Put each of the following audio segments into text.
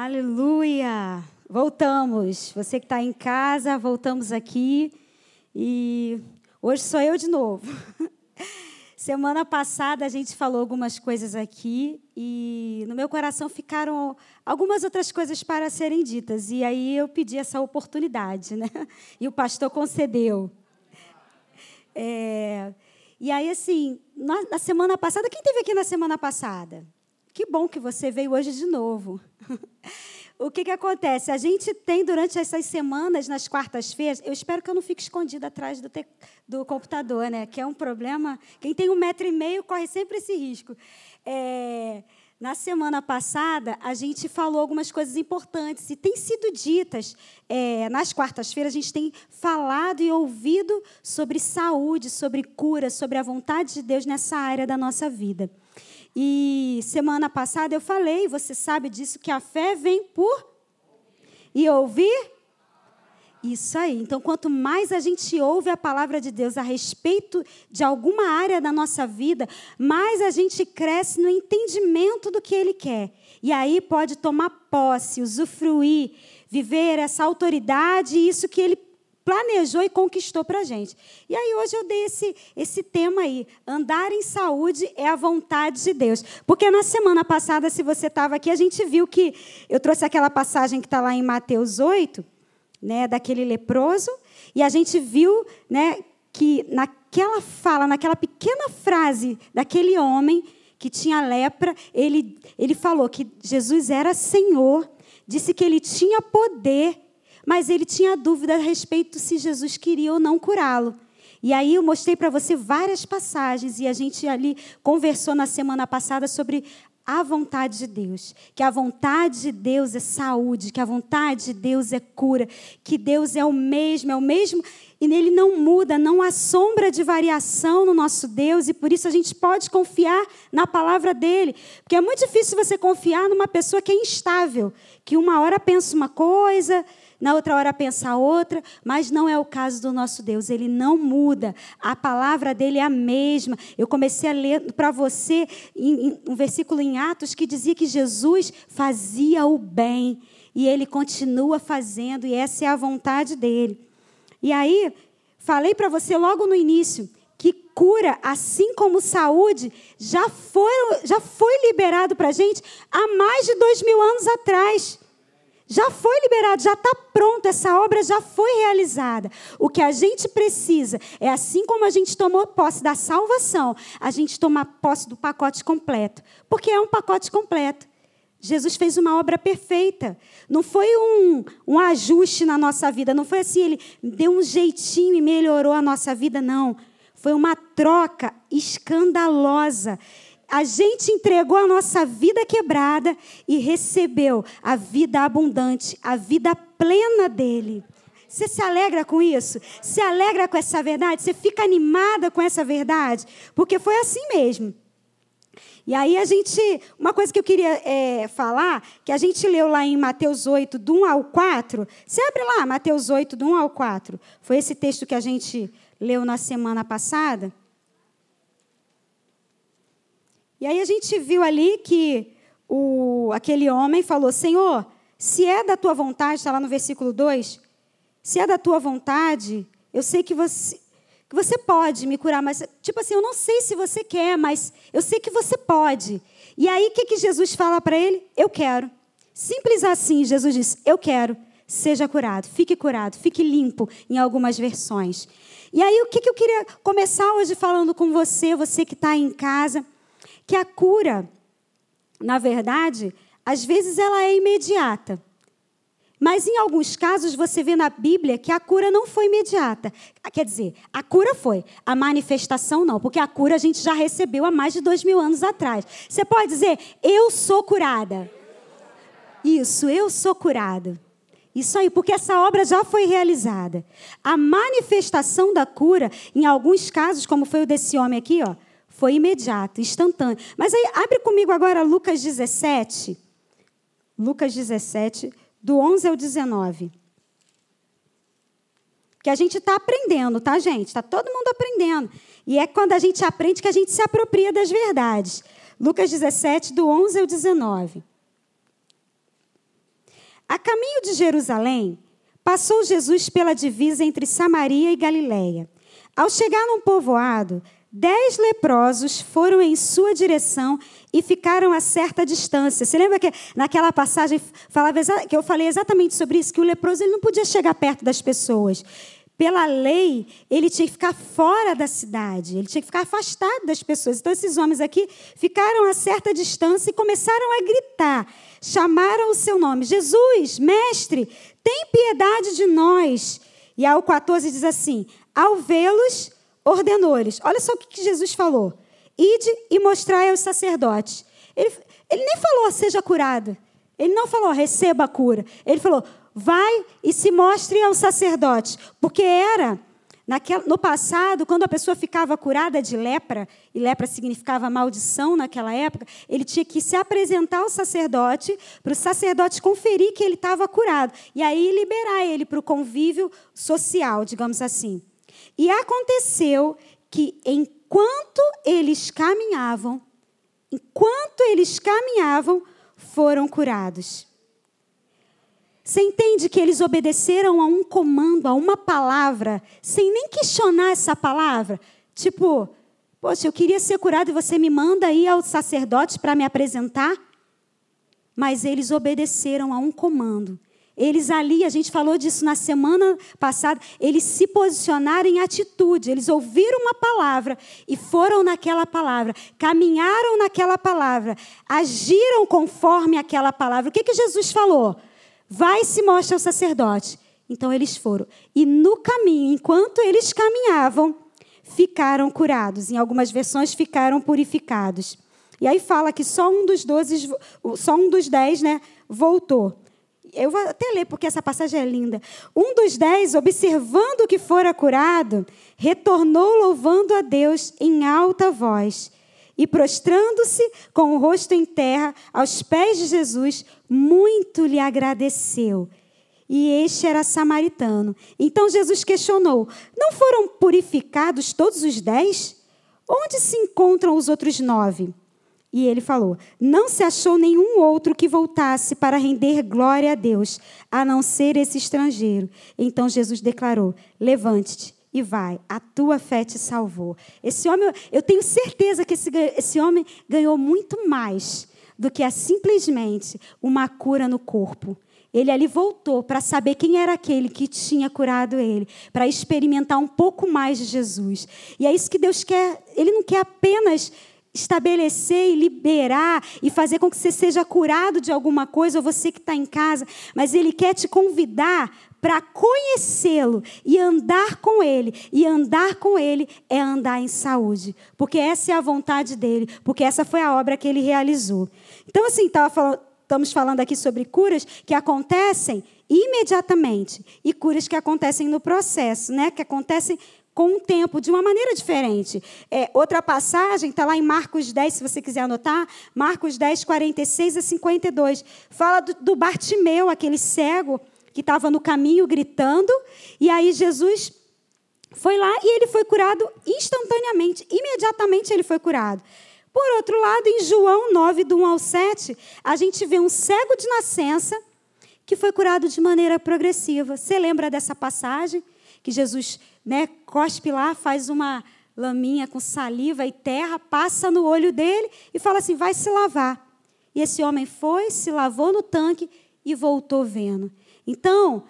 Aleluia! Voltamos. Você que está em casa, voltamos aqui. E hoje sou eu de novo. Semana passada a gente falou algumas coisas aqui e no meu coração ficaram algumas outras coisas para serem ditas. E aí eu pedi essa oportunidade, né? E o pastor concedeu. É, e aí, assim, na, na semana passada, quem teve aqui na semana passada? Que bom que você veio hoje de novo. o que, que acontece? A gente tem durante essas semanas, nas quartas-feiras, eu espero que eu não fique escondida atrás do, te, do computador, né? Que é um problema. Quem tem um metro e meio corre sempre esse risco. É, na semana passada, a gente falou algumas coisas importantes e têm sido ditas. É, nas quartas-feiras, a gente tem falado e ouvido sobre saúde, sobre cura, sobre a vontade de Deus nessa área da nossa vida. E semana passada eu falei, você sabe disso, que a fé vem por e ouvir. Isso aí. Então, quanto mais a gente ouve a palavra de Deus a respeito de alguma área da nossa vida, mais a gente cresce no entendimento do que Ele quer. E aí pode tomar posse, usufruir, viver essa autoridade e isso que Ele planejou e conquistou para a gente. E aí hoje eu dei esse, esse tema aí, andar em saúde é a vontade de Deus. Porque na semana passada, se você estava aqui, a gente viu que eu trouxe aquela passagem que está lá em Mateus 8, né, daquele leproso, e a gente viu né, que naquela fala, naquela pequena frase daquele homem que tinha lepra, ele, ele falou que Jesus era Senhor, disse que ele tinha poder mas ele tinha dúvida a respeito se Jesus queria ou não curá-lo. E aí eu mostrei para você várias passagens e a gente ali conversou na semana passada sobre a vontade de Deus, que a vontade de Deus é saúde, que a vontade de Deus é cura, que Deus é o mesmo, é o mesmo e nele não muda, não há sombra de variação no nosso Deus e por isso a gente pode confiar na palavra dele, porque é muito difícil você confiar numa pessoa que é instável, que uma hora pensa uma coisa, na outra hora pensa outra, mas não é o caso do nosso Deus, ele não muda, a palavra dele é a mesma. Eu comecei a ler para você um versículo em Atos que dizia que Jesus fazia o bem e ele continua fazendo, e essa é a vontade dele. E aí, falei para você logo no início que cura, assim como saúde, já foi, já foi liberado para a gente há mais de dois mil anos atrás. Já foi liberado, já está pronto, essa obra já foi realizada. O que a gente precisa é assim como a gente tomou posse da salvação, a gente tomar posse do pacote completo. Porque é um pacote completo. Jesus fez uma obra perfeita. Não foi um, um ajuste na nossa vida, não foi assim, ele deu um jeitinho e melhorou a nossa vida, não. Foi uma troca escandalosa a gente entregou a nossa vida quebrada e recebeu a vida abundante, a vida plena dele. Você se alegra com isso? Se alegra com essa verdade? Você fica animada com essa verdade? Porque foi assim mesmo. E aí a gente, uma coisa que eu queria é, falar, que a gente leu lá em Mateus 8, do 1 ao 4. Você abre lá, Mateus 8, do 1 ao 4. Foi esse texto que a gente leu na semana passada. E aí a gente viu ali que o, aquele homem falou: Senhor, se é da tua vontade, está lá no versículo 2, se é da tua vontade, eu sei que você, que você pode me curar, mas, tipo assim, eu não sei se você quer, mas eu sei que você pode. E aí o que, que Jesus fala para ele? Eu quero. Simples assim, Jesus diz: Eu quero. Seja curado, fique curado, fique limpo, em algumas versões. E aí, o que, que eu queria começar hoje falando com você, você que está em casa que a cura, na verdade, às vezes ela é imediata. Mas em alguns casos você vê na Bíblia que a cura não foi imediata. Quer dizer, a cura foi, a manifestação não, porque a cura a gente já recebeu há mais de dois mil anos atrás. Você pode dizer, eu sou curada. Isso, eu sou curado. Isso aí, porque essa obra já foi realizada. A manifestação da cura, em alguns casos, como foi o desse homem aqui, ó, foi imediato, instantâneo. Mas aí, abre comigo agora Lucas 17. Lucas 17, do 11 ao 19. Que a gente está aprendendo, tá, gente? Está todo mundo aprendendo. E é quando a gente aprende que a gente se apropria das verdades. Lucas 17, do 11 ao 19. A caminho de Jerusalém, passou Jesus pela divisa entre Samaria e Galiléia. Ao chegar num povoado, Dez leprosos foram em sua direção e ficaram a certa distância. Você lembra que naquela passagem falava que eu falei exatamente sobre isso, que o leproso ele não podia chegar perto das pessoas. Pela lei, ele tinha que ficar fora da cidade, ele tinha que ficar afastado das pessoas. Então, esses homens aqui ficaram a certa distância e começaram a gritar. Chamaram o seu nome: Jesus, mestre, tem piedade de nós. E ao 14 diz assim: Ao vê-los, ordenou-lhes. Olha só o que Jesus falou: Ide e mostrai aos sacerdotes. Ele, ele nem falou, seja curado. Ele não falou, receba a cura. Ele falou, vai e se mostre aos sacerdotes. Porque era, no passado, quando a pessoa ficava curada de lepra, e lepra significava maldição naquela época, ele tinha que se apresentar ao sacerdote, para o sacerdote conferir que ele estava curado. E aí liberar ele para o convívio social, digamos assim. E aconteceu que enquanto eles caminhavam, enquanto eles caminhavam, foram curados. Você entende que eles obedeceram a um comando, a uma palavra, sem nem questionar essa palavra? Tipo, poxa, eu queria ser curado e você me manda ir ao sacerdote para me apresentar? Mas eles obedeceram a um comando. Eles ali, a gente falou disso na semana passada, eles se posicionaram em atitude, eles ouviram uma palavra e foram naquela palavra, caminharam naquela palavra, agiram conforme aquela palavra. O que, que Jesus falou? Vai e se mostra ao sacerdote. Então eles foram. E no caminho, enquanto eles caminhavam, ficaram curados. Em algumas versões, ficaram purificados. E aí fala que só um dos doze, só um dos dez, né, voltou. Eu vou até ler, porque essa passagem é linda. Um dos dez, observando que fora curado, retornou louvando a Deus em alta voz. E prostrando-se com o rosto em terra, aos pés de Jesus, muito lhe agradeceu. E este era samaritano. Então Jesus questionou: Não foram purificados todos os dez? Onde se encontram os outros nove? E ele falou: Não se achou nenhum outro que voltasse para render glória a Deus, a não ser esse estrangeiro. Então Jesus declarou: Levante-te e vai, a tua fé te salvou. Esse homem, eu tenho certeza que esse, esse homem ganhou muito mais do que a simplesmente uma cura no corpo. Ele ali voltou para saber quem era aquele que tinha curado ele, para experimentar um pouco mais de Jesus. E é isso que Deus quer. Ele não quer apenas estabelecer e liberar e fazer com que você seja curado de alguma coisa, ou você que está em casa, mas Ele quer te convidar para conhecê-lo e andar com Ele. E andar com Ele é andar em saúde, porque essa é a vontade dele, porque essa foi a obra que Ele realizou. Então, assim, falando, estamos falando aqui sobre curas que acontecem imediatamente e curas que acontecem no processo, né? Que acontecem com o tempo, de uma maneira diferente. É, outra passagem está lá em Marcos 10, se você quiser anotar, Marcos 10, 46 a 52. Fala do, do Bartimeu, aquele cego que estava no caminho gritando, e aí Jesus foi lá e ele foi curado instantaneamente, imediatamente ele foi curado. Por outro lado, em João 9, do 1 ao 7, a gente vê um cego de nascença que foi curado de maneira progressiva. Você lembra dessa passagem? Que Jesus né, cospe lá, faz uma laminha com saliva e terra, passa no olho dele e fala assim: vai se lavar. E esse homem foi, se lavou no tanque e voltou vendo. Então,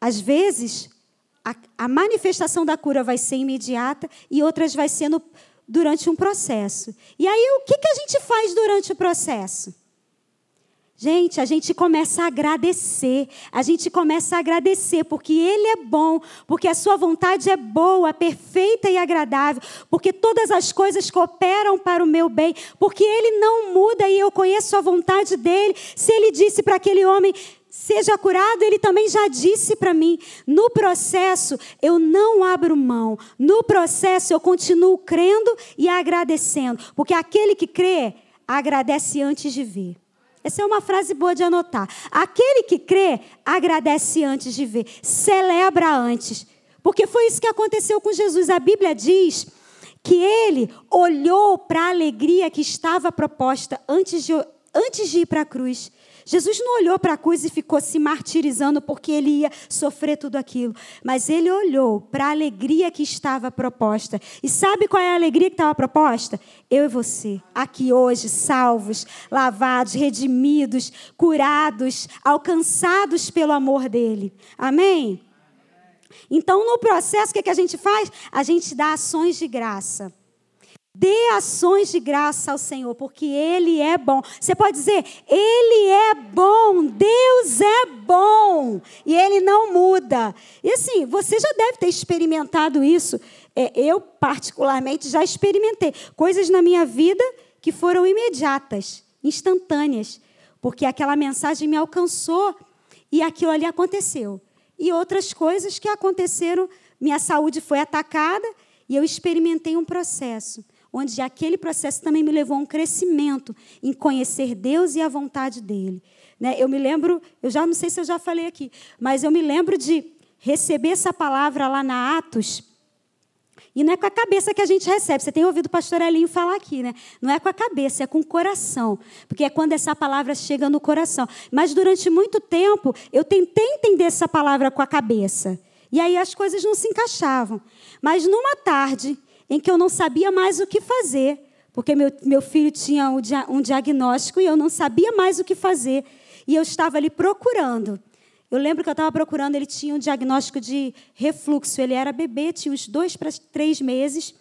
às vezes, a, a manifestação da cura vai ser imediata e outras vai ser no, durante um processo. E aí, o que, que a gente faz durante o processo? Gente, a gente começa a agradecer, a gente começa a agradecer porque Ele é bom, porque a Sua vontade é boa, perfeita e agradável, porque todas as coisas cooperam para o meu bem, porque Ele não muda e eu conheço a vontade dEle. Se Ele disse para aquele homem, seja curado, Ele também já disse para mim. No processo, eu não abro mão, no processo, eu continuo crendo e agradecendo, porque aquele que crê, agradece antes de ver. Essa é uma frase boa de anotar. Aquele que crê, agradece antes de ver, celebra antes. Porque foi isso que aconteceu com Jesus. A Bíblia diz que ele olhou para a alegria que estava proposta antes de, antes de ir para a cruz. Jesus não olhou para a cruz e ficou se martirizando porque ele ia sofrer tudo aquilo, mas ele olhou para a alegria que estava proposta. E sabe qual é a alegria que estava proposta? Eu e você, aqui hoje, salvos, lavados, redimidos, curados, alcançados pelo amor dele. Amém? Então, no processo, o que, que a gente faz? A gente dá ações de graça. Dê ações de graça ao Senhor, porque Ele é bom. Você pode dizer, Ele é bom, Deus é bom, e Ele não muda. E assim, você já deve ter experimentado isso. É, eu, particularmente, já experimentei coisas na minha vida que foram imediatas, instantâneas, porque aquela mensagem me alcançou e aquilo ali aconteceu. E outras coisas que aconteceram, minha saúde foi atacada e eu experimentei um processo onde aquele processo também me levou a um crescimento em conhecer Deus e a vontade dele. Né? Eu me lembro, eu já não sei se eu já falei aqui, mas eu me lembro de receber essa palavra lá na Atos. E não é com a cabeça que a gente recebe. Você tem ouvido o pastor Elinho falar aqui, né? Não é com a cabeça, é com o coração. Porque é quando essa palavra chega no coração. Mas durante muito tempo, eu tentei entender essa palavra com a cabeça. E aí as coisas não se encaixavam. Mas numa tarde, em que eu não sabia mais o que fazer, porque meu, meu filho tinha um, dia, um diagnóstico e eu não sabia mais o que fazer. E eu estava ali procurando. Eu lembro que eu estava procurando, ele tinha um diagnóstico de refluxo. Ele era bebê, tinha uns dois para três meses,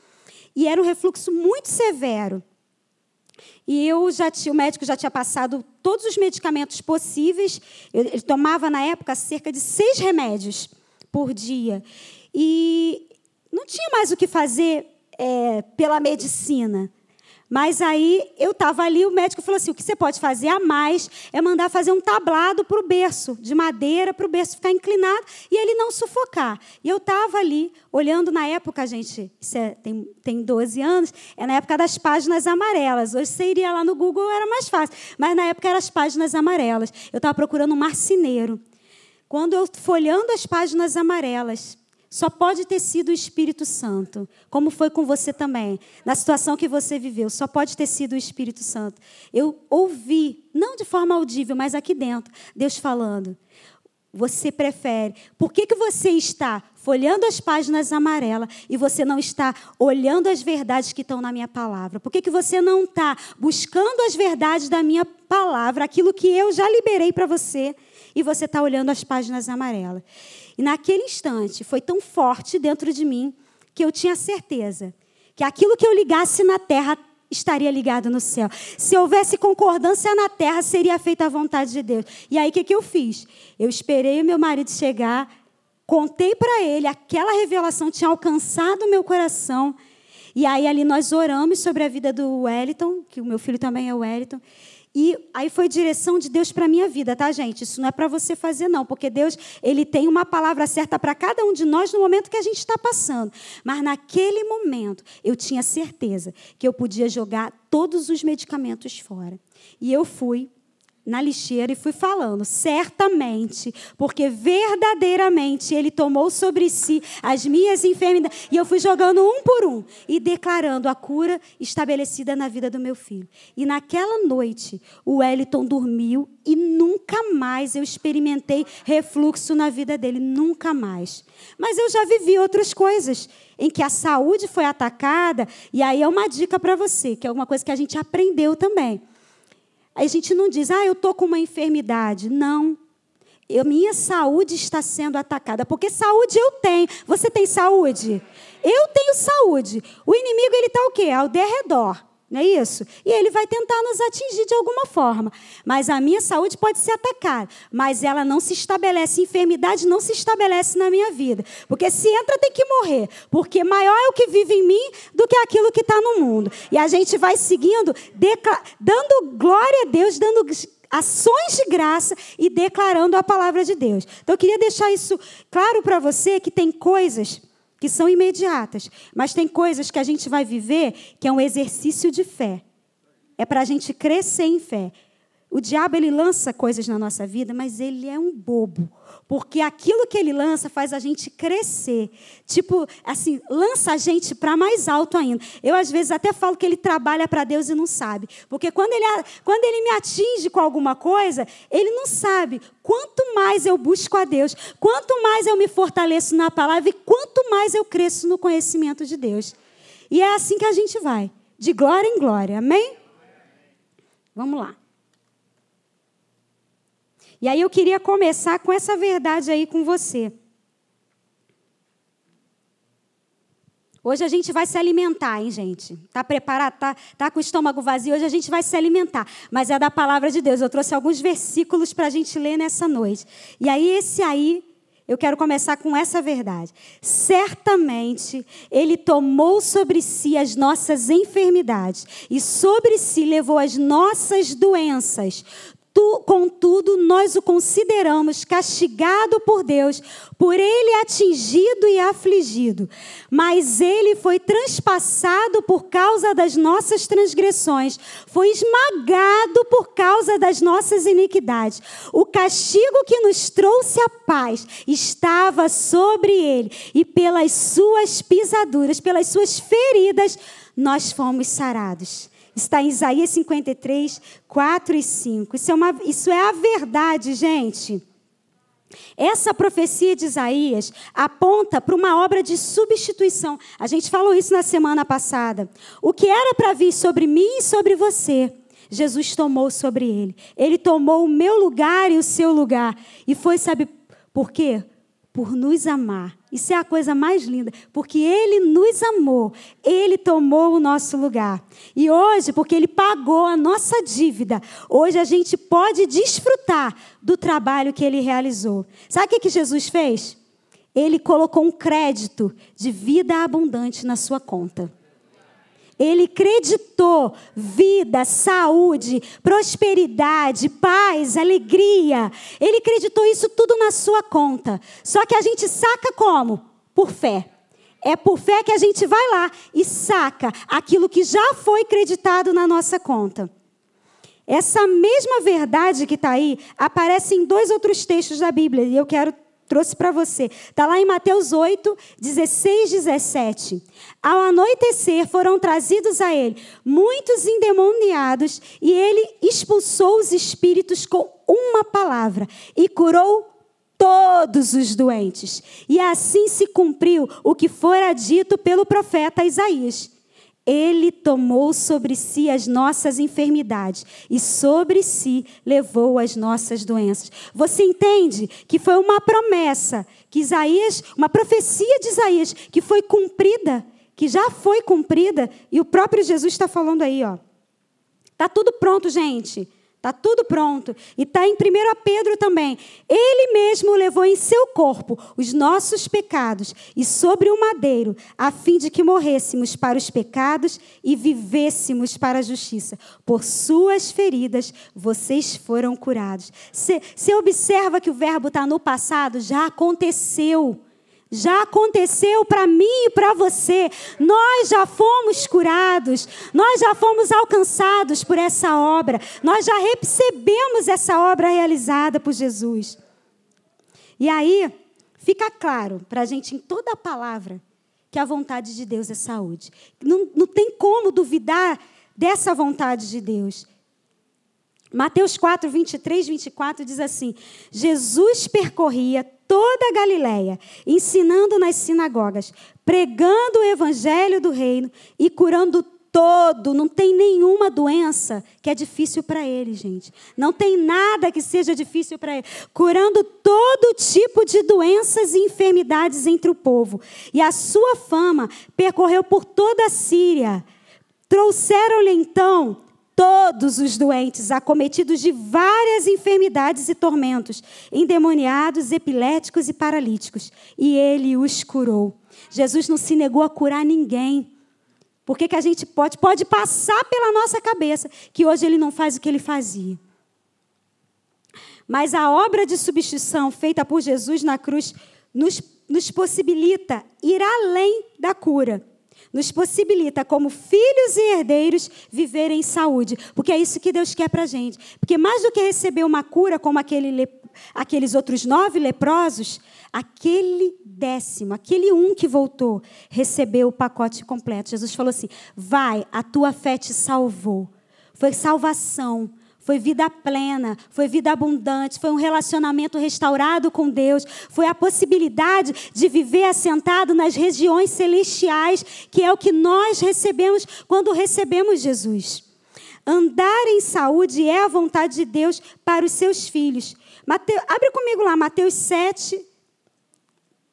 e era um refluxo muito severo. E eu já tinha, o médico já tinha passado todos os medicamentos possíveis. Ele tomava na época cerca de seis remédios por dia. E não tinha mais o que fazer é, pela medicina. Mas aí eu estava ali, o médico falou assim: o que você pode fazer a mais é mandar fazer um tablado para o berço, de madeira, para o berço ficar inclinado e ele não sufocar. E eu estava ali, olhando na época, gente, isso é, tem, tem 12 anos, é na época das páginas amarelas. Hoje você iria lá no Google, era mais fácil. Mas na época eram as páginas amarelas. Eu estava procurando um marceneiro. Quando eu folhando as páginas amarelas, só pode ter sido o Espírito Santo, como foi com você também, na situação que você viveu, só pode ter sido o Espírito Santo. Eu ouvi, não de forma audível, mas aqui dentro, Deus falando. Você prefere. Por que, que você está folhando as páginas amarelas e você não está olhando as verdades que estão na minha palavra? Por que, que você não está buscando as verdades da minha palavra, aquilo que eu já liberei para você, e você está olhando as páginas amarelas? E naquele instante foi tão forte dentro de mim que eu tinha certeza que aquilo que eu ligasse na terra estaria ligado no céu. Se houvesse concordância na terra, seria feita a vontade de Deus. E aí o que, que eu fiz? Eu esperei o meu marido chegar, contei para ele, aquela revelação tinha alcançado o meu coração. E aí ali nós oramos sobre a vida do Wellington, que o meu filho também é o Wellington. E aí foi direção de Deus para minha vida, tá, gente? Isso não é para você fazer, não, porque Deus ele tem uma palavra certa para cada um de nós no momento que a gente está passando. Mas naquele momento eu tinha certeza que eu podia jogar todos os medicamentos fora. E eu fui na lixeira e fui falando, certamente, porque verdadeiramente Ele tomou sobre si as minhas enfermidades. E eu fui jogando um por um e declarando a cura estabelecida na vida do meu filho. E naquela noite, o Wellington dormiu e nunca mais eu experimentei refluxo na vida dele, nunca mais. Mas eu já vivi outras coisas em que a saúde foi atacada, e aí é uma dica para você, que é uma coisa que a gente aprendeu também. A gente não diz, ah, eu estou com uma enfermidade. Não. Eu, minha saúde está sendo atacada. Porque saúde eu tenho. Você tem saúde? Eu tenho saúde. O inimigo, ele está o quê? Ao derredor. Não é isso? E ele vai tentar nos atingir de alguma forma. Mas a minha saúde pode ser atacada. Mas ela não se estabelece, enfermidade não se estabelece na minha vida. Porque se entra, tem que morrer. Porque maior é o que vive em mim do que aquilo que está no mundo. E a gente vai seguindo, dando glória a Deus, dando ações de graça e declarando a palavra de Deus. Então eu queria deixar isso claro para você que tem coisas que são imediatas, mas tem coisas que a gente vai viver que é um exercício de fé. É para a gente crescer em fé. O diabo ele lança coisas na nossa vida, mas ele é um bobo. Porque aquilo que ele lança faz a gente crescer. Tipo, assim, lança a gente para mais alto ainda. Eu, às vezes, até falo que ele trabalha para Deus e não sabe. Porque quando ele, quando ele me atinge com alguma coisa, ele não sabe. Quanto mais eu busco a Deus, quanto mais eu me fortaleço na palavra e quanto mais eu cresço no conhecimento de Deus. E é assim que a gente vai, de glória em glória. Amém? Vamos lá. E aí eu queria começar com essa verdade aí com você. Hoje a gente vai se alimentar, hein, gente? Tá preparado? Tá, tá com o estômago vazio? Hoje a gente vai se alimentar. Mas é da palavra de Deus. Eu trouxe alguns versículos para a gente ler nessa noite. E aí, esse aí, eu quero começar com essa verdade. Certamente, Ele tomou sobre si as nossas enfermidades e sobre si levou as nossas doenças. Tu, contudo, nós o consideramos castigado por Deus, por ele atingido e afligido. Mas ele foi transpassado por causa das nossas transgressões, foi esmagado por causa das nossas iniquidades. O castigo que nos trouxe a paz estava sobre ele, e pelas suas pisaduras, pelas suas feridas, nós fomos sarados. Está em Isaías 53, 4 e 5. Isso é, uma, isso é a verdade, gente. Essa profecia de Isaías aponta para uma obra de substituição. A gente falou isso na semana passada. O que era para vir sobre mim e sobre você, Jesus tomou sobre ele. Ele tomou o meu lugar e o seu lugar. E foi, sabe por quê? Por nos amar. Isso é a coisa mais linda, porque Ele nos amou, Ele tomou o nosso lugar. E hoje, porque Ele pagou a nossa dívida, hoje a gente pode desfrutar do trabalho que Ele realizou. Sabe o que, Jesus fez? Ele colocou um crédito de vida abundante na sua conta. Ele creditou vida, saúde, prosperidade, paz, alegria. Ele creditou isso tudo na sua conta. Só que a gente saca como? Por fé. É por fé que a gente vai lá e saca aquilo que já foi creditado na nossa conta. Essa mesma verdade que está aí aparece em dois outros textos da Bíblia e eu quero trouxe para você. Está lá em Mateus 8, 16, 17. Ao anoitecer, foram trazidos a ele muitos endemoniados, e ele expulsou os espíritos com uma palavra e curou todos os doentes. E assim se cumpriu o que fora dito pelo profeta Isaías. Ele tomou sobre si as nossas enfermidades e sobre si levou as nossas doenças. Você entende que foi uma promessa que Isaías, uma profecia de Isaías que foi cumprida, que já foi cumprida e o próprio Jesus está falando aí, ó. Tá tudo pronto, gente. Está tudo pronto. E está em 1 Pedro também. Ele mesmo levou em seu corpo os nossos pecados e sobre o madeiro, a fim de que morrêssemos para os pecados e vivêssemos para a justiça. Por suas feridas vocês foram curados. Você observa que o verbo está no passado, já aconteceu já aconteceu para mim e para você. Nós já fomos curados, nós já fomos alcançados por essa obra, nós já recebemos essa obra realizada por Jesus. E aí, fica claro para a gente em toda a palavra que a vontade de Deus é saúde. Não, não tem como duvidar dessa vontade de Deus. Mateus 4, 23, 24 diz assim: Jesus percorria toda a Galiléia, ensinando nas sinagogas, pregando o evangelho do reino e curando todo, não tem nenhuma doença que é difícil para ele, gente. Não tem nada que seja difícil para ele. Curando todo tipo de doenças e enfermidades entre o povo. E a sua fama percorreu por toda a Síria. Trouxeram-lhe então todos os doentes, acometidos de várias enfermidades e tormentos, endemoniados, epiléticos e paralíticos, e ele os curou. Jesus não se negou a curar ninguém. Por que, que a gente pode, pode passar pela nossa cabeça que hoje ele não faz o que ele fazia? Mas a obra de substituição feita por Jesus na cruz nos, nos possibilita ir além da cura. Nos possibilita, como filhos e herdeiros, viver em saúde. Porque é isso que Deus quer para a gente. Porque mais do que receber uma cura, como aquele, aqueles outros nove leprosos, aquele décimo, aquele um que voltou, recebeu o pacote completo. Jesus falou assim: vai, a tua fé te salvou. Foi salvação foi vida plena, foi vida abundante, foi um relacionamento restaurado com Deus, foi a possibilidade de viver assentado nas regiões celestiais, que é o que nós recebemos quando recebemos Jesus. Andar em saúde é a vontade de Deus para os seus filhos. Mateus, abre comigo lá, Mateus 7,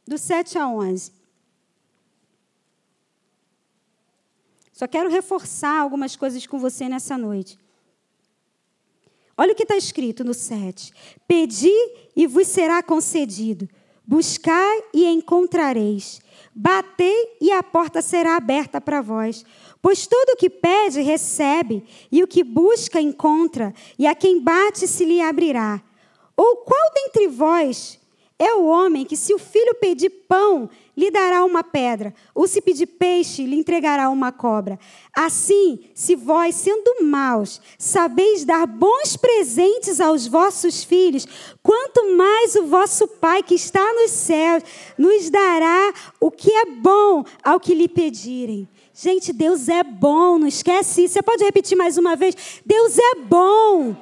do 7 a 11. Só quero reforçar algumas coisas com você nessa noite. Olha o que está escrito no 7. Pedi e vos será concedido. Buscai e encontrareis. Batei e a porta será aberta para vós. Pois tudo o que pede, recebe, e o que busca, encontra, e a quem bate se lhe abrirá. Ou qual dentre vós é o homem que, se o filho pedir pão, lhe dará uma pedra, ou se pedir peixe, lhe entregará uma cobra. Assim, se vós, sendo maus, sabeis dar bons presentes aos vossos filhos, quanto mais o vosso Pai que está nos céus nos dará o que é bom ao que lhe pedirem. Gente, Deus é bom, não esquece isso. Você pode repetir mais uma vez? Deus é bom.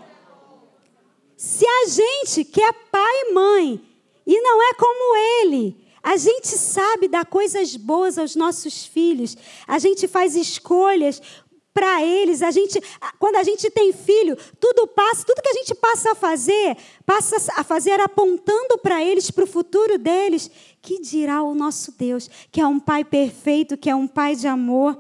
Se a gente que é pai e mãe e não é como ele, a gente sabe dar coisas boas aos nossos filhos. A gente faz escolhas para eles. A gente, quando a gente tem filho, tudo passa, tudo que a gente passa a fazer, passa a fazer apontando para eles, para o futuro deles. Que dirá o nosso Deus, que é um pai perfeito, que é um pai de amor.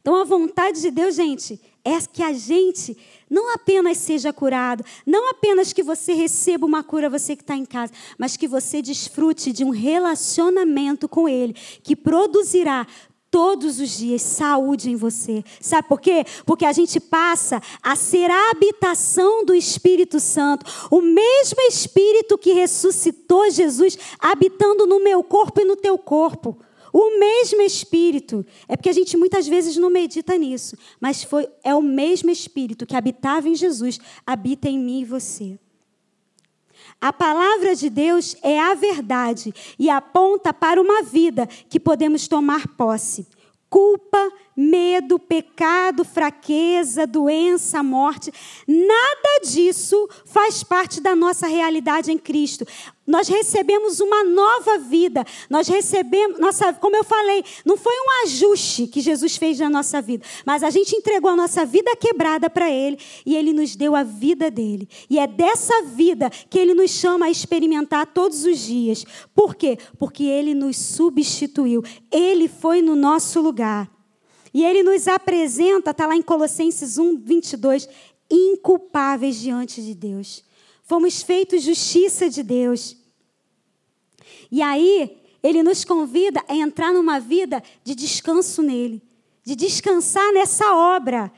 Então a vontade de Deus, gente, é que a gente não apenas seja curado, não apenas que você receba uma cura, você que está em casa, mas que você desfrute de um relacionamento com Ele, que produzirá todos os dias saúde em você. Sabe por quê? Porque a gente passa a ser a habitação do Espírito Santo. O mesmo Espírito que ressuscitou Jesus habitando no meu corpo e no teu corpo. O mesmo Espírito. É porque a gente muitas vezes não medita nisso. Mas foi, é o mesmo Espírito que habitava em Jesus, habita em mim e você. A palavra de Deus é a verdade e aponta para uma vida que podemos tomar posse. Culpa, medo, pecado, fraqueza, doença, morte, nada disso faz parte da nossa realidade em Cristo. Nós recebemos uma nova vida. Nós recebemos, nossa, como eu falei, não foi um ajuste que Jesus fez na nossa vida, mas a gente entregou a nossa vida quebrada para Ele e Ele nos deu a vida dele. E é dessa vida que Ele nos chama a experimentar todos os dias. Por quê? Porque Ele nos substituiu. Ele foi no nosso lugar. E Ele nos apresenta, está lá em Colossenses 1, 22, inculpáveis diante de Deus. Fomos feitos justiça de Deus. E aí, ele nos convida a entrar numa vida de descanso nele, de descansar nessa obra,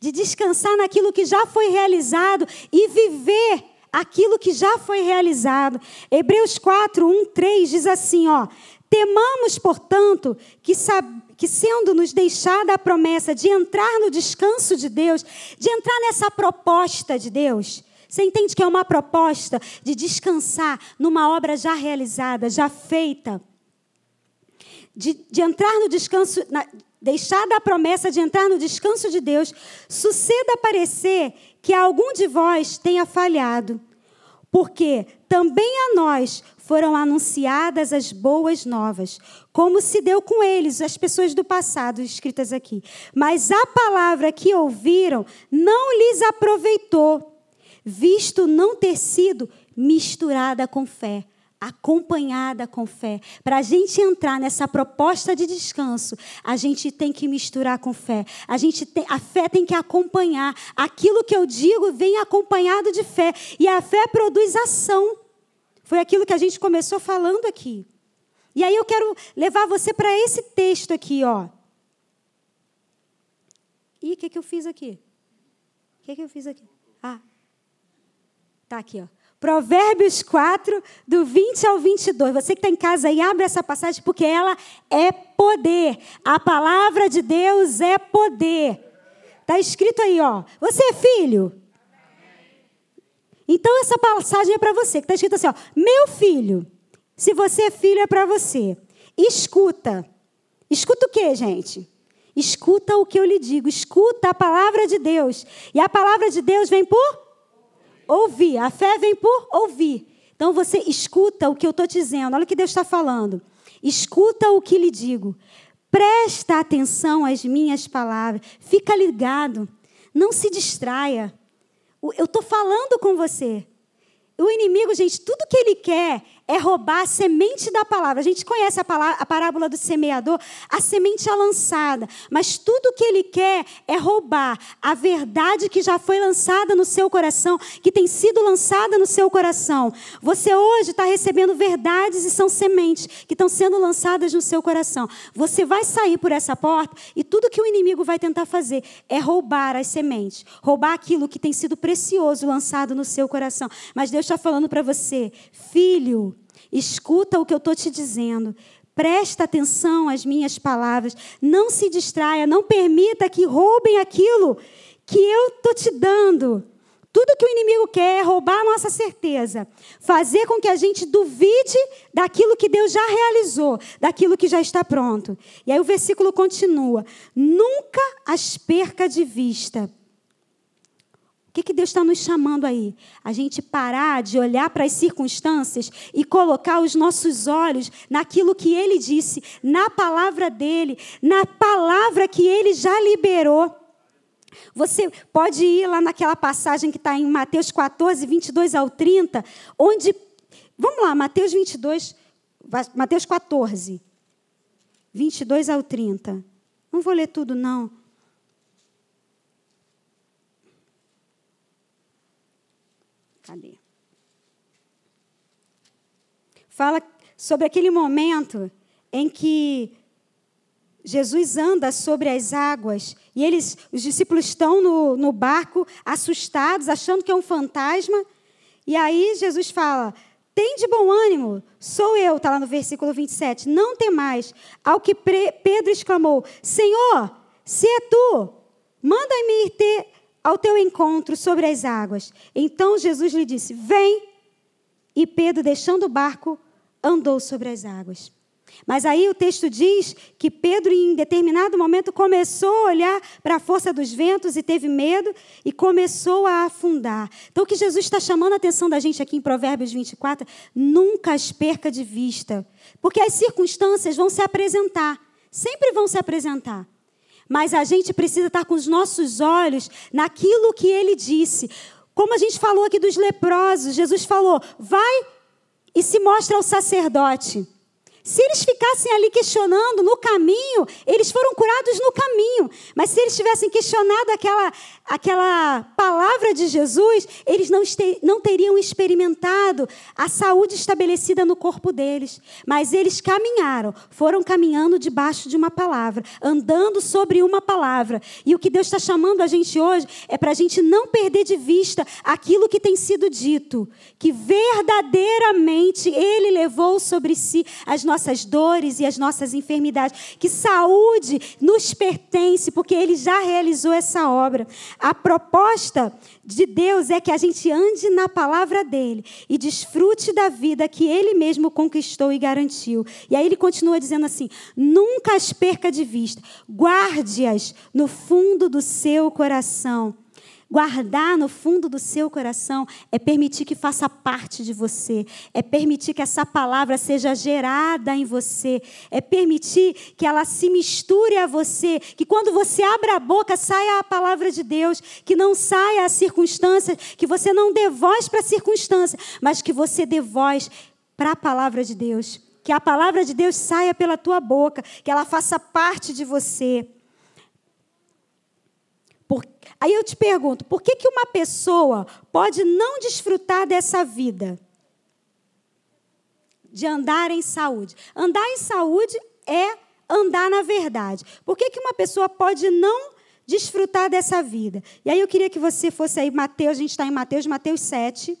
de descansar naquilo que já foi realizado e viver aquilo que já foi realizado. Hebreus 4, 1, 3 diz assim: ó, temamos, portanto, que que sendo nos deixada a promessa de entrar no descanso de Deus, de entrar nessa proposta de Deus, você entende que é uma proposta de descansar numa obra já realizada, já feita? De, de entrar no descanso, na, deixar da promessa de entrar no descanso de Deus, suceda parecer que algum de vós tenha falhado. Porque também a nós foram anunciadas as boas novas, como se deu com eles, as pessoas do passado escritas aqui. Mas a palavra que ouviram não lhes aproveitou visto não ter sido misturada com fé, acompanhada com fé. Para a gente entrar nessa proposta de descanso, a gente tem que misturar com fé. A gente tem, a fé tem que acompanhar. Aquilo que eu digo vem acompanhado de fé e a fé produz ação. Foi aquilo que a gente começou falando aqui. E aí eu quero levar você para esse texto aqui, ó. E o que, que eu fiz aqui? O que, que eu fiz aqui? Ah, Está aqui, ó. Provérbios 4, do 20 ao 22. Você que está em casa aí, abre essa passagem, porque ela é poder. A palavra de Deus é poder. Está escrito aí, ó. Você é filho? Então, essa passagem é para você, que está escrito assim, ó. Meu filho, se você é filho, é para você. Escuta. Escuta o que, gente? Escuta o que eu lhe digo. Escuta a palavra de Deus. E a palavra de Deus vem por ouvir. A fé vem por ouvir. Então você escuta o que eu estou dizendo. Olha o que Deus está falando. Escuta o que lhe digo. Presta atenção às minhas palavras. Fica ligado. Não se distraia. Eu estou falando com você. O inimigo, gente, tudo que ele quer é roubar a semente da palavra. A gente conhece a, palavra, a parábola do semeador, a semente é lançada, mas tudo que ele quer é roubar a verdade que já foi lançada no seu coração, que tem sido lançada no seu coração. Você hoje está recebendo verdades e são sementes que estão sendo lançadas no seu coração. Você vai sair por essa porta e tudo que o inimigo vai tentar fazer é roubar as sementes, roubar aquilo que tem sido precioso lançado no seu coração. Mas Deus está falando para você, filho, Escuta o que eu estou te dizendo. Presta atenção às minhas palavras. Não se distraia. Não permita que roubem aquilo que eu estou te dando. Tudo que o inimigo quer é roubar a nossa certeza, fazer com que a gente duvide daquilo que Deus já realizou, daquilo que já está pronto. E aí o versículo continua: nunca as perca de vista que, que Deus está nos chamando aí? A gente parar de olhar para as circunstâncias e colocar os nossos olhos naquilo que Ele disse, na palavra dele, na palavra que Ele já liberou. Você pode ir lá naquela passagem que está em Mateus 14, 22 ao 30, onde. Vamos lá, Mateus 22, Mateus 14, 22 ao 30. Não vou ler tudo, não. Cadê? Fala sobre aquele momento em que Jesus anda sobre as águas e eles, os discípulos estão no, no barco assustados, achando que é um fantasma. E aí Jesus fala: tem de bom ânimo, sou eu, está lá no versículo 27. Não tem mais. Ao que Pedro exclamou: Senhor, se é tu, manda-me ir ter ao teu encontro sobre as águas. Então Jesus lhe disse: Vem. E Pedro, deixando o barco, andou sobre as águas. Mas aí o texto diz que Pedro, em determinado momento, começou a olhar para a força dos ventos e teve medo e começou a afundar. Então, o que Jesus está chamando a atenção da gente aqui em Provérbios 24, nunca as perca de vista. Porque as circunstâncias vão se apresentar, sempre vão se apresentar. Mas a gente precisa estar com os nossos olhos naquilo que ele disse. Como a gente falou aqui dos leprosos, Jesus falou: vai e se mostra ao sacerdote. Se eles ficassem ali questionando no caminho, eles foram curados no caminho. Mas se eles tivessem questionado aquela, aquela palavra de Jesus, eles não, este, não teriam experimentado a saúde estabelecida no corpo deles. Mas eles caminharam, foram caminhando debaixo de uma palavra, andando sobre uma palavra. E o que Deus está chamando a gente hoje é para a gente não perder de vista aquilo que tem sido dito, que verdadeiramente Ele levou sobre si as nossas nossas dores e as nossas enfermidades. Que saúde nos pertence, porque Ele já realizou essa obra. A proposta de Deus é que a gente ande na palavra dele e desfrute da vida que ele mesmo conquistou e garantiu. E aí ele continua dizendo assim: nunca as perca de vista, guarde-as no fundo do seu coração Guardar no fundo do seu coração é permitir que faça parte de você, é permitir que essa palavra seja gerada em você, é permitir que ela se misture a você, que quando você abre a boca saia a palavra de Deus, que não saia a circunstância, que você não dê voz para a circunstância, mas que você dê voz para a palavra de Deus. Que a palavra de Deus saia pela tua boca, que ela faça parte de você. Aí eu te pergunto, por que, que uma pessoa pode não desfrutar dessa vida? De andar em saúde. Andar em saúde é andar na verdade. Por que, que uma pessoa pode não desfrutar dessa vida? E aí eu queria que você fosse aí, Mateus, a gente está em Mateus, Mateus 7.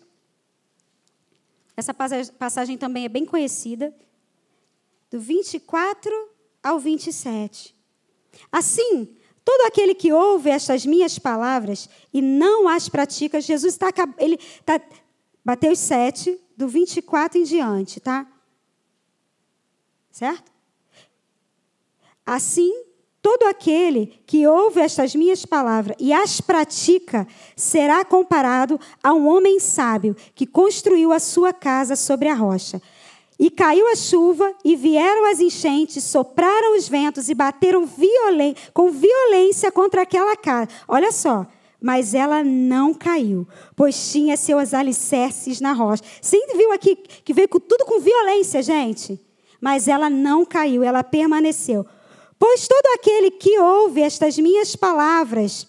Essa passagem também é bem conhecida, do 24 ao 27. Assim, todo aquele que ouve estas minhas palavras e não as pratica, Jesus está. Ele está. Mateus 7, do 24 em diante, tá? Certo? Assim, todo aquele que ouve estas minhas palavras e as pratica será comparado a um homem sábio que construiu a sua casa sobre a rocha. E caiu a chuva, e vieram as enchentes, sopraram os ventos e bateram violen com violência contra aquela casa. Olha só, mas ela não caiu, pois tinha seus alicerces na rocha. Você viu aqui que veio tudo com violência, gente? Mas ela não caiu, ela permaneceu. Pois todo aquele que ouve estas minhas palavras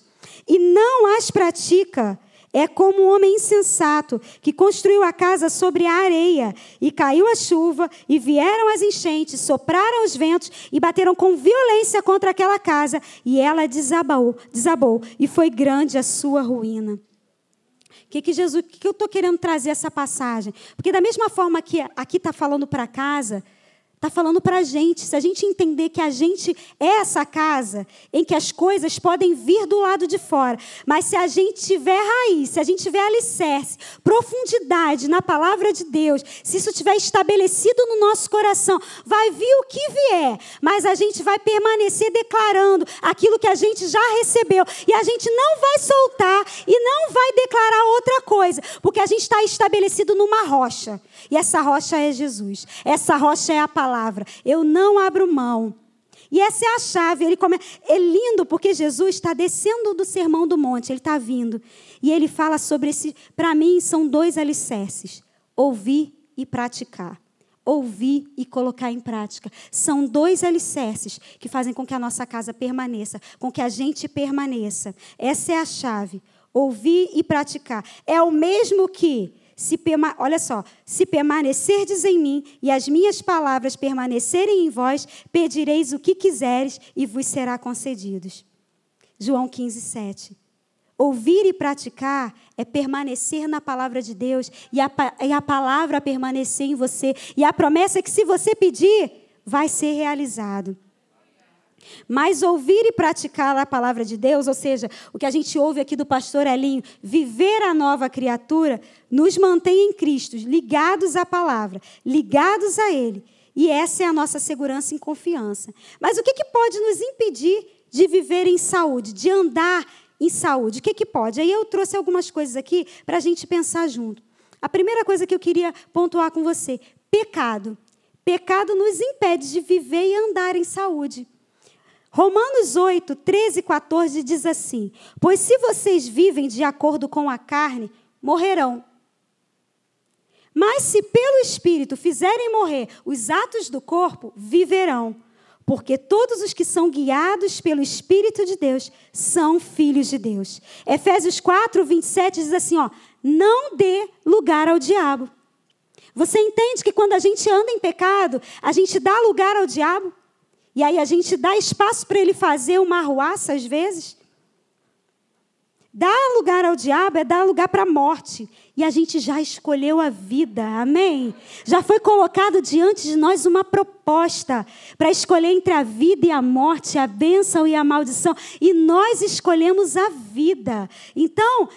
e não as pratica, é como um homem insensato que construiu a casa sobre a areia, e caiu a chuva, e vieram as enchentes, sopraram os ventos e bateram com violência contra aquela casa, e ela desabou, desabou e foi grande a sua ruína. O que, que Jesus, que, que eu estou querendo trazer essa passagem? Porque da mesma forma que aqui está falando para casa, Está falando para a gente, se a gente entender que a gente é essa casa em que as coisas podem vir do lado de fora, mas se a gente tiver raiz, se a gente tiver alicerce, profundidade na palavra de Deus, se isso estiver estabelecido no nosso coração, vai vir o que vier, mas a gente vai permanecer declarando aquilo que a gente já recebeu. E a gente não vai soltar e não vai declarar outra coisa, porque a gente está estabelecido numa rocha. E essa rocha é Jesus, essa rocha é a palavra palavra. Eu não abro mão. E essa é a chave. Ele come... É lindo porque Jesus está descendo do sermão do monte, ele está vindo. E ele fala sobre esse. Para mim, são dois alicerces: ouvir e praticar. Ouvir e colocar em prática. São dois alicerces que fazem com que a nossa casa permaneça, com que a gente permaneça. Essa é a chave. Ouvir e praticar. É o mesmo que se olha só, se permanecerdes em mim e as minhas palavras permanecerem em vós, pedireis o que quiseres e vos será concedido. João 15, 7. Ouvir e praticar é permanecer na palavra de Deus e a, e a palavra permanecer em você. E a promessa é que se você pedir, vai ser realizado. Mas ouvir e praticar a palavra de Deus, ou seja, o que a gente ouve aqui do pastor Elinho, viver a nova criatura, nos mantém em Cristo, ligados à palavra, ligados a Ele. E essa é a nossa segurança e confiança. Mas o que, que pode nos impedir de viver em saúde, de andar em saúde? O que, que pode? Aí eu trouxe algumas coisas aqui para a gente pensar junto. A primeira coisa que eu queria pontuar com você: pecado. Pecado nos impede de viver e andar em saúde. Romanos 8, 13 e 14 diz assim: Pois se vocês vivem de acordo com a carne, morrerão. Mas se pelo Espírito fizerem morrer os atos do corpo, viverão. Porque todos os que são guiados pelo Espírito de Deus são filhos de Deus. Efésios 4, 27 diz assim: ó, não dê lugar ao diabo. Você entende que quando a gente anda em pecado, a gente dá lugar ao diabo? E aí a gente dá espaço para ele fazer uma arruaça às vezes. Dar lugar ao diabo é dar lugar para a morte. E a gente já escolheu a vida, amém? Já foi colocado diante de nós uma proposta para escolher entre a vida e a morte, a bênção e a maldição. E nós escolhemos a vida. Então,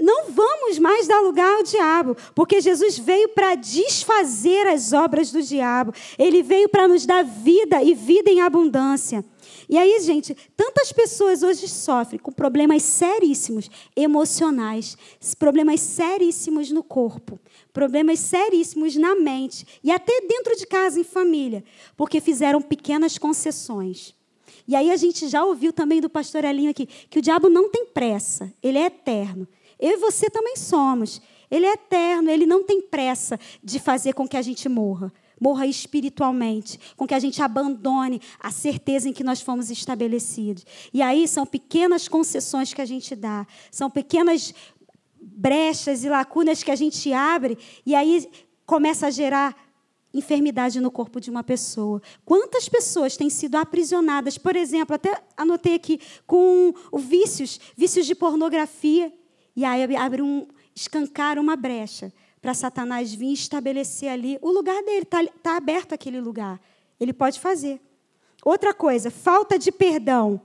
não vamos mais dar lugar ao diabo, porque Jesus veio para desfazer as obras do diabo. Ele veio para nos dar vida e vida em abundância. E aí, gente, tantas pessoas hoje sofrem com problemas seríssimos emocionais, problemas seríssimos no corpo, problemas seríssimos na mente e até dentro de casa, em família, porque fizeram pequenas concessões. E aí a gente já ouviu também do pastor Elinho aqui que o diabo não tem pressa, ele é eterno. Eu e você também somos. Ele é eterno, ele não tem pressa de fazer com que a gente morra morra espiritualmente, com que a gente abandone a certeza em que nós fomos estabelecidos. E aí são pequenas concessões que a gente dá, são pequenas brechas e lacunas que a gente abre, e aí começa a gerar enfermidade no corpo de uma pessoa. Quantas pessoas têm sido aprisionadas, por exemplo, até anotei aqui, com vícios, vícios de pornografia, e aí abre um, escancar uma brecha para Satanás vir estabelecer ali o lugar dele. Está tá aberto aquele lugar. Ele pode fazer. Outra coisa, falta de perdão.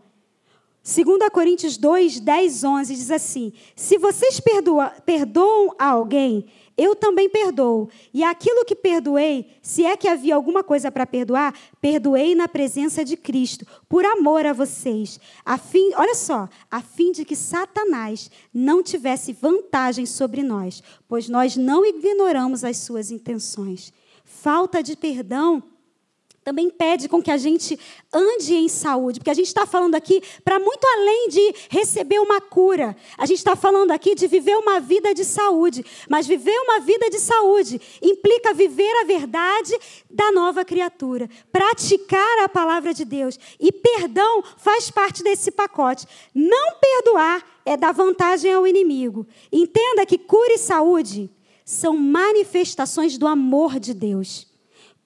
2 Coríntios 2, 10, 11 diz assim: Se vocês perdoa, perdoam a alguém, eu também perdoo. E aquilo que perdoei, se é que havia alguma coisa para perdoar, perdoei na presença de Cristo, por amor a vocês. A fim, olha só, a fim de que Satanás não tivesse vantagem sobre nós, pois nós não ignoramos as suas intenções. Falta de perdão também pede com que a gente ande em saúde, porque a gente está falando aqui para muito além de receber uma cura, a gente está falando aqui de viver uma vida de saúde, mas viver uma vida de saúde implica viver a verdade da nova criatura, praticar a palavra de Deus, e perdão faz parte desse pacote. Não perdoar é dar vantagem ao inimigo. Entenda que cura e saúde são manifestações do amor de Deus.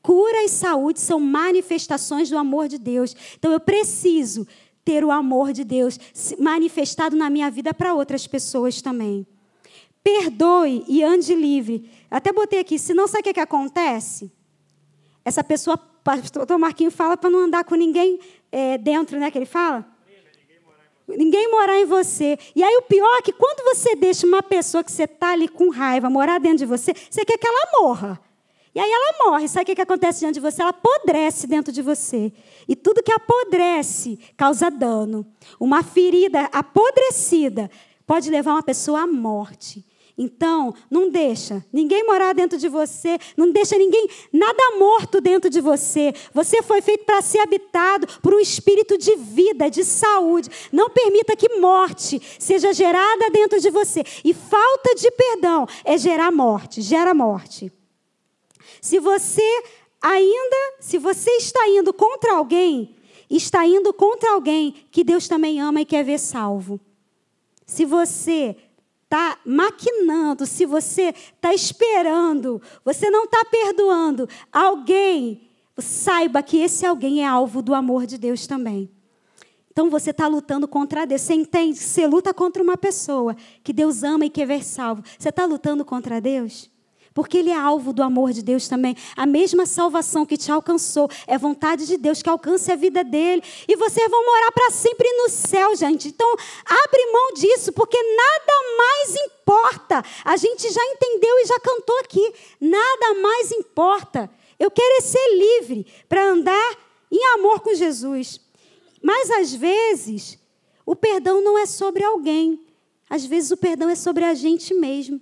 Cura e saúde são manifestações do amor de Deus. Então eu preciso ter o amor de Deus manifestado na minha vida para outras pessoas também. Perdoe e ande livre. Até botei aqui, se não sabe o que, que acontece? Essa pessoa, o Marquinho fala para não andar com ninguém é, dentro, né? Que ele fala? Ninguém morar em você. E aí o pior é que quando você deixa uma pessoa que você está ali com raiva morar dentro de você, você quer que ela morra. E aí ela morre. Sabe o que acontece diante de você? Ela apodrece dentro de você. E tudo que apodrece causa dano. Uma ferida apodrecida pode levar uma pessoa à morte. Então, não deixa ninguém morar dentro de você, não deixa ninguém, nada morto dentro de você. Você foi feito para ser habitado por um espírito de vida, de saúde. Não permita que morte seja gerada dentro de você. E falta de perdão é gerar morte, gera morte. Se você ainda, se você está indo contra alguém, está indo contra alguém que Deus também ama e quer ver salvo. Se você está maquinando, se você está esperando, você não está perdoando alguém, saiba que esse alguém é alvo do amor de Deus também. Então você está lutando contra Deus. Você entende? Você luta contra uma pessoa que Deus ama e quer ver salvo. Você está lutando contra Deus? Porque ele é alvo do amor de Deus também. A mesma salvação que te alcançou é vontade de Deus que alcance a vida dele. E vocês vão morar para sempre no céu, gente. Então, abre mão disso, porque nada mais importa. A gente já entendeu e já cantou aqui. Nada mais importa. Eu quero é ser livre para andar em amor com Jesus. Mas às vezes, o perdão não é sobre alguém. Às vezes o perdão é sobre a gente mesmo.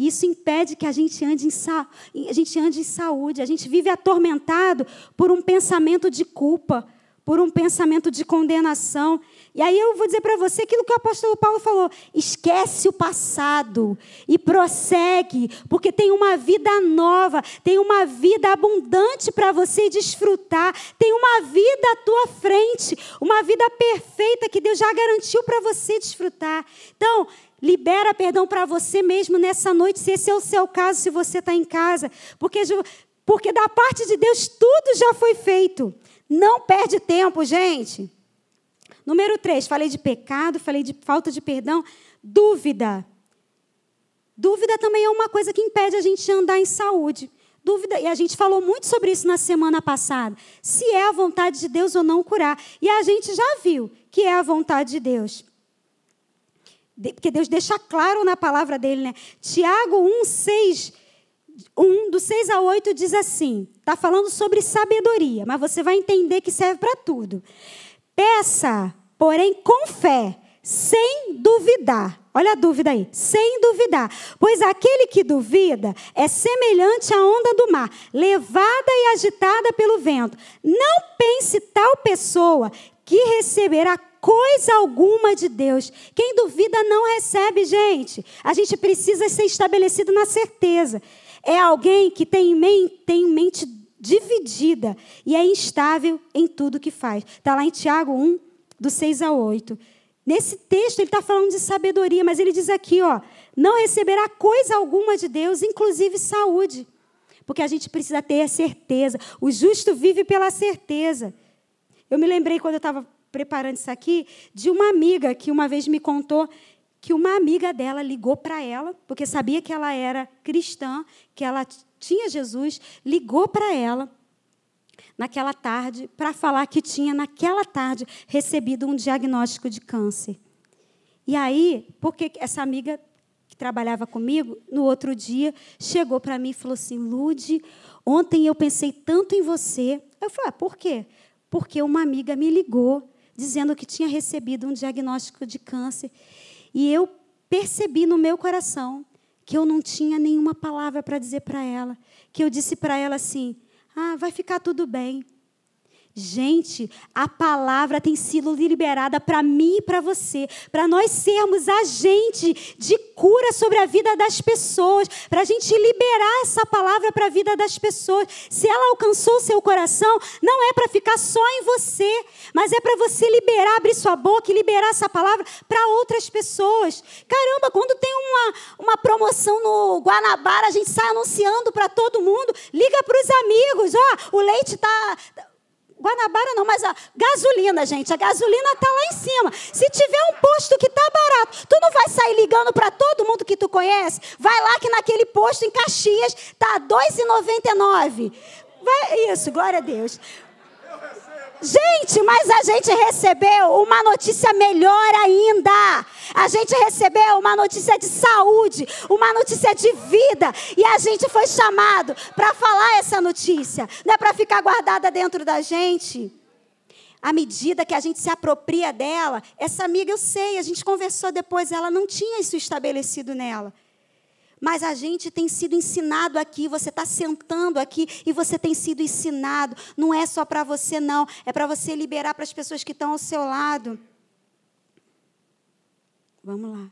Isso impede que a gente, ande em a gente ande em saúde. A gente vive atormentado por um pensamento de culpa, por um pensamento de condenação. E aí eu vou dizer para você aquilo que o apóstolo Paulo falou: esquece o passado e prossegue, porque tem uma vida nova, tem uma vida abundante para você desfrutar, tem uma vida à tua frente, uma vida perfeita que Deus já garantiu para você desfrutar. Então, Libera perdão para você mesmo nessa noite, se esse é o seu caso, se você está em casa. Porque, porque da parte de Deus tudo já foi feito. Não perde tempo, gente. Número 3, falei de pecado, falei de falta de perdão. Dúvida. Dúvida também é uma coisa que impede a gente andar em saúde. Dúvida, e a gente falou muito sobre isso na semana passada. Se é a vontade de Deus ou não curar. E a gente já viu que é a vontade de Deus porque Deus deixa claro na palavra dele, né? Tiago 1, 6, 1, do 6 a 8 diz assim: está falando sobre sabedoria, mas você vai entender que serve para tudo. Peça, porém, com fé, sem duvidar. Olha a dúvida aí, sem duvidar. Pois aquele que duvida é semelhante à onda do mar, levada e agitada pelo vento. Não pense tal pessoa que receberá coisa alguma de Deus. Quem duvida não recebe, gente. A gente precisa ser estabelecido na certeza. É alguém que tem, mente, tem mente dividida e é instável em tudo que faz. Está lá em Tiago 1, do 6 a 8. Nesse texto ele está falando de sabedoria, mas ele diz aqui, ó, não receberá coisa alguma de Deus, inclusive saúde. Porque a gente precisa ter a certeza. O justo vive pela certeza. Eu me lembrei quando eu estava preparando isso aqui, de uma amiga que uma vez me contou que uma amiga dela ligou para ela, porque sabia que ela era cristã, que ela tinha Jesus, ligou para ela naquela tarde para falar que tinha naquela tarde recebido um diagnóstico de câncer. E aí, porque essa amiga que trabalhava comigo, no outro dia, chegou para mim e falou assim: Lude, ontem eu pensei tanto em você. Eu falei: ah, por quê? Porque uma amiga me ligou dizendo que tinha recebido um diagnóstico de câncer. E eu percebi no meu coração que eu não tinha nenhuma palavra para dizer para ela. Que eu disse para ela assim: ah, vai ficar tudo bem. Gente, a palavra tem sido liberada para mim e para você, para nós sermos agente de cura sobre a vida das pessoas, para a gente liberar essa palavra para a vida das pessoas. Se ela alcançou o seu coração, não é para ficar só em você, mas é para você liberar, abrir sua boca e liberar essa palavra para outras pessoas. Caramba, quando tem uma, uma promoção no Guanabara, a gente sai anunciando para todo mundo, liga para os amigos, ó, oh, o leite está Guanabara não, mas a gasolina, gente. A gasolina está lá em cima. Se tiver um posto que está barato, tu não vai sair ligando para todo mundo que tu conhece? Vai lá que naquele posto em Caxias está R$ 2,99. Vai, isso, glória a Deus. Gente, mas a gente recebeu uma notícia melhor ainda. A gente recebeu uma notícia de saúde, uma notícia de vida. E a gente foi chamado para falar essa notícia. Não é para ficar guardada dentro da gente. À medida que a gente se apropria dela, essa amiga eu sei, a gente conversou depois, ela não tinha isso estabelecido nela. Mas a gente tem sido ensinado aqui, você está sentando aqui e você tem sido ensinado. Não é só para você, não. É para você liberar para as pessoas que estão ao seu lado. Vamos lá.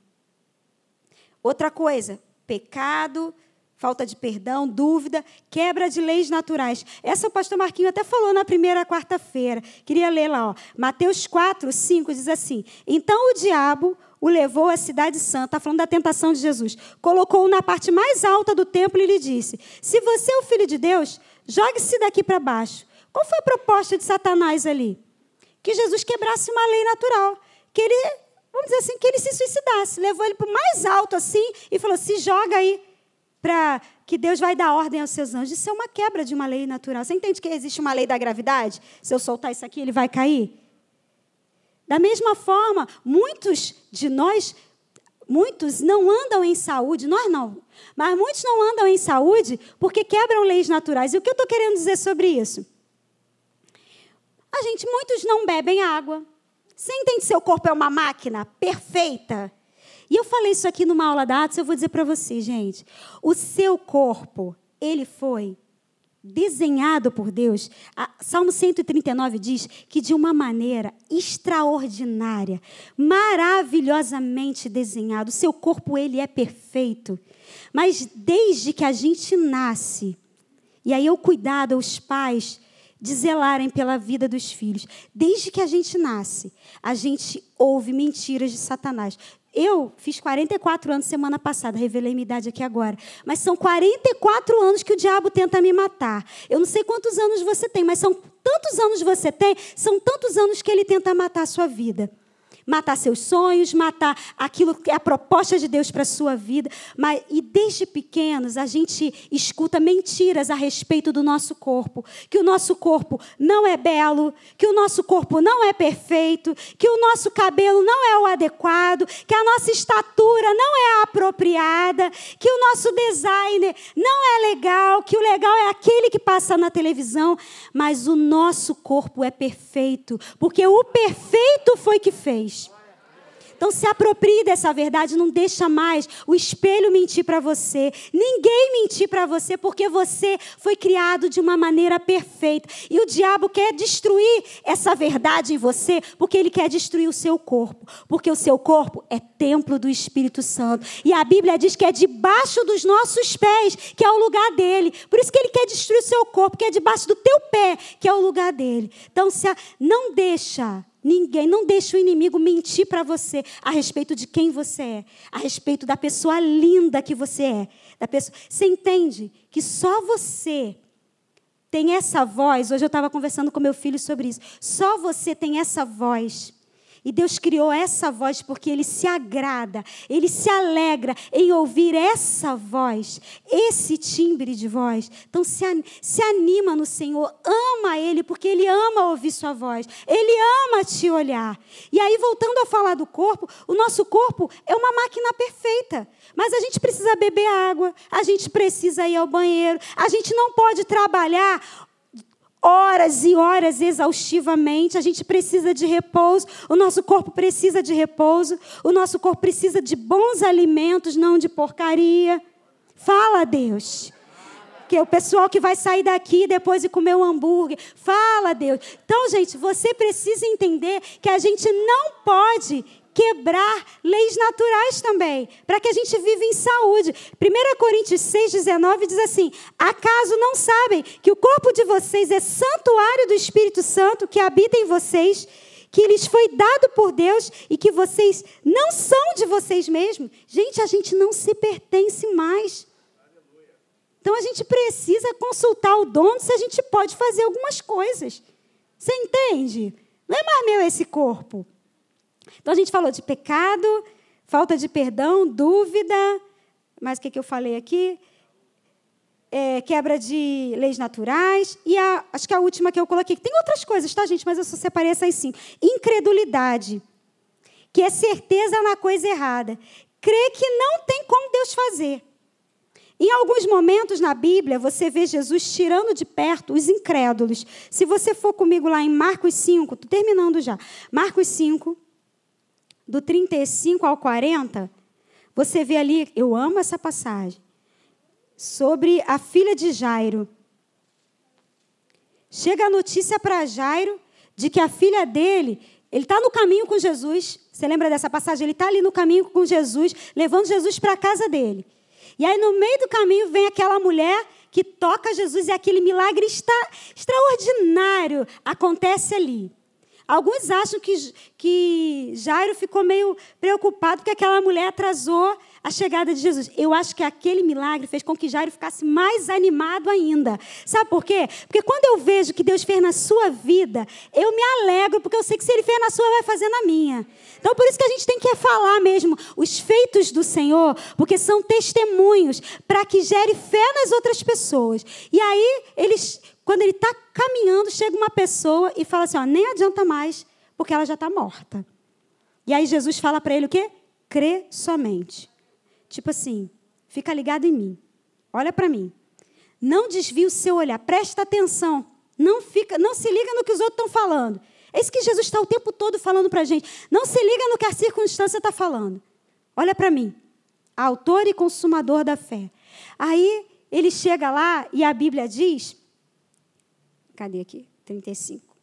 Outra coisa, pecado, falta de perdão, dúvida, quebra de leis naturais. Essa o pastor Marquinho até falou na primeira quarta-feira. Queria ler lá, ó. Mateus 4, 5 diz assim: Então o diabo o levou à cidade santa, está falando da tentação de Jesus, colocou-o na parte mais alta do templo e lhe disse: Se você é o filho de Deus, jogue-se daqui para baixo. Qual foi a proposta de Satanás ali? Que Jesus quebrasse uma lei natural, que ele, vamos dizer assim, que ele se suicidasse. Levou ele para o mais alto assim e falou: se joga aí, para que Deus vai dar ordem aos seus anjos. Isso é uma quebra de uma lei natural. Você entende que existe uma lei da gravidade? Se eu soltar isso aqui, ele vai cair? Da mesma forma, muitos de nós, muitos não andam em saúde, nós não, mas muitos não andam em saúde porque quebram leis naturais. E o que eu estou querendo dizer sobre isso? A gente, muitos não bebem água. Você entende que seu corpo é uma máquina perfeita? E eu falei isso aqui numa aula da Atos, eu vou dizer para você, gente. O seu corpo, ele foi desenhado por Deus. Salmo 139 diz que de uma maneira extraordinária, maravilhosamente desenhado. O seu corpo ele é perfeito. Mas desde que a gente nasce, e aí o cuidado, os pais de zelarem pela vida dos filhos. Desde que a gente nasce, a gente ouve mentiras de Satanás. Eu fiz 44 anos semana passada, revelei minha idade aqui agora. Mas são 44 anos que o diabo tenta me matar. Eu não sei quantos anos você tem, mas são tantos anos você tem, são tantos anos que ele tenta matar a sua vida matar seus sonhos, matar aquilo que é a proposta de Deus para a sua vida. Mas, e desde pequenos a gente escuta mentiras a respeito do nosso corpo. Que o nosso corpo não é belo, que o nosso corpo não é perfeito, que o nosso cabelo não é o adequado, que a nossa estatura não é a apropriada, que o nosso designer não é legal, que o legal é aquele que passa na televisão. Mas o nosso corpo é perfeito, porque o perfeito foi que fez. Então se aproprie dessa verdade, não deixa mais o espelho mentir para você, ninguém mentir para você, porque você foi criado de uma maneira perfeita. E o diabo quer destruir essa verdade em você, porque ele quer destruir o seu corpo, porque o seu corpo é templo do Espírito Santo. E a Bíblia diz que é debaixo dos nossos pés, que é o lugar dele. Por isso que ele quer destruir o seu corpo, que é debaixo do teu pé, que é o lugar dele. Então se a... não deixa Ninguém, não deixe o inimigo mentir para você a respeito de quem você é, a respeito da pessoa linda que você é. Da pessoa, você entende que só você tem essa voz. Hoje eu estava conversando com meu filho sobre isso. Só você tem essa voz E Deus criou essa voz porque Ele se agrada, Ele se alegra em ouvir essa voz, esse timbre de voz. Então se, se anima no Senhor, ama Ele, porque Ele ama ouvir Sua voz, Ele ama te olhar. E aí, voltando a falar do corpo, o nosso corpo é uma máquina perfeita, mas a gente precisa beber água, a gente precisa ir ao banheiro, a gente não pode trabalhar horas e horas exaustivamente. A gente precisa de repouso, o nosso corpo precisa de repouso, o nosso corpo precisa de bons alimentos, não de porcaria. Fala, Deus. Que o pessoal que vai sair daqui depois de comer um hambúrguer. Fala, Deus. Então, gente, você precisa entender que a gente não pode quebrar leis naturais também, para que a gente viva em saúde. 1 Coríntios 6, 19 diz assim: Acaso não sabem que o corpo de vocês é santuário do Espírito Santo que habita em vocês? que lhes foi dado por Deus e que vocês não são de vocês mesmos. Gente, a gente não se pertence mais. Então a gente precisa consultar o dono se a gente pode fazer algumas coisas. Você entende? Não é mais meu esse corpo. Então a gente falou de pecado, falta de perdão, dúvida, mas o que, que eu falei aqui? É, quebra de leis naturais. E a, acho que a última que eu coloquei. Tem outras coisas, tá, gente? Mas eu só separei essas cinco. Incredulidade, que é certeza na coisa errada. Crê que não tem como Deus fazer. Em alguns momentos na Bíblia, você vê Jesus tirando de perto os incrédulos. Se você for comigo lá em Marcos 5, estou terminando já. Marcos 5, do 35 ao 40, você vê ali, eu amo essa passagem, sobre a filha de Jairo. Chega a notícia para Jairo de que a filha dele, ele está no caminho com Jesus. Você lembra dessa passagem? Ele está ali no caminho com Jesus, levando Jesus para a casa dele. E aí, no meio do caminho, vem aquela mulher que toca Jesus e aquele milagre está, extraordinário acontece ali. Alguns acham que, que Jairo ficou meio preocupado porque aquela mulher atrasou a chegada de Jesus. Eu acho que aquele milagre fez com que Jairo ficasse mais animado ainda. Sabe por quê? Porque quando eu vejo que Deus fez na sua vida, eu me alegro, porque eu sei que se Ele fez na sua, vai fazer na minha. Então, por isso que a gente tem que falar mesmo os feitos do Senhor, porque são testemunhos para que gere fé nas outras pessoas. E aí, eles quando ele está caminhando, chega uma pessoa e fala assim: ó, nem adianta mais, porque ela já está morta. E aí Jesus fala para ele o quê? Crê somente. Tipo assim, fica ligado em mim. Olha para mim. Não desvie o seu olhar, presta atenção. Não fica, não se liga no que os outros estão falando. É isso que Jesus está o tempo todo falando para a gente. Não se liga no que a circunstância está falando. Olha para mim. Autor e consumador da fé. Aí ele chega lá e a Bíblia diz Cadê aqui? 35.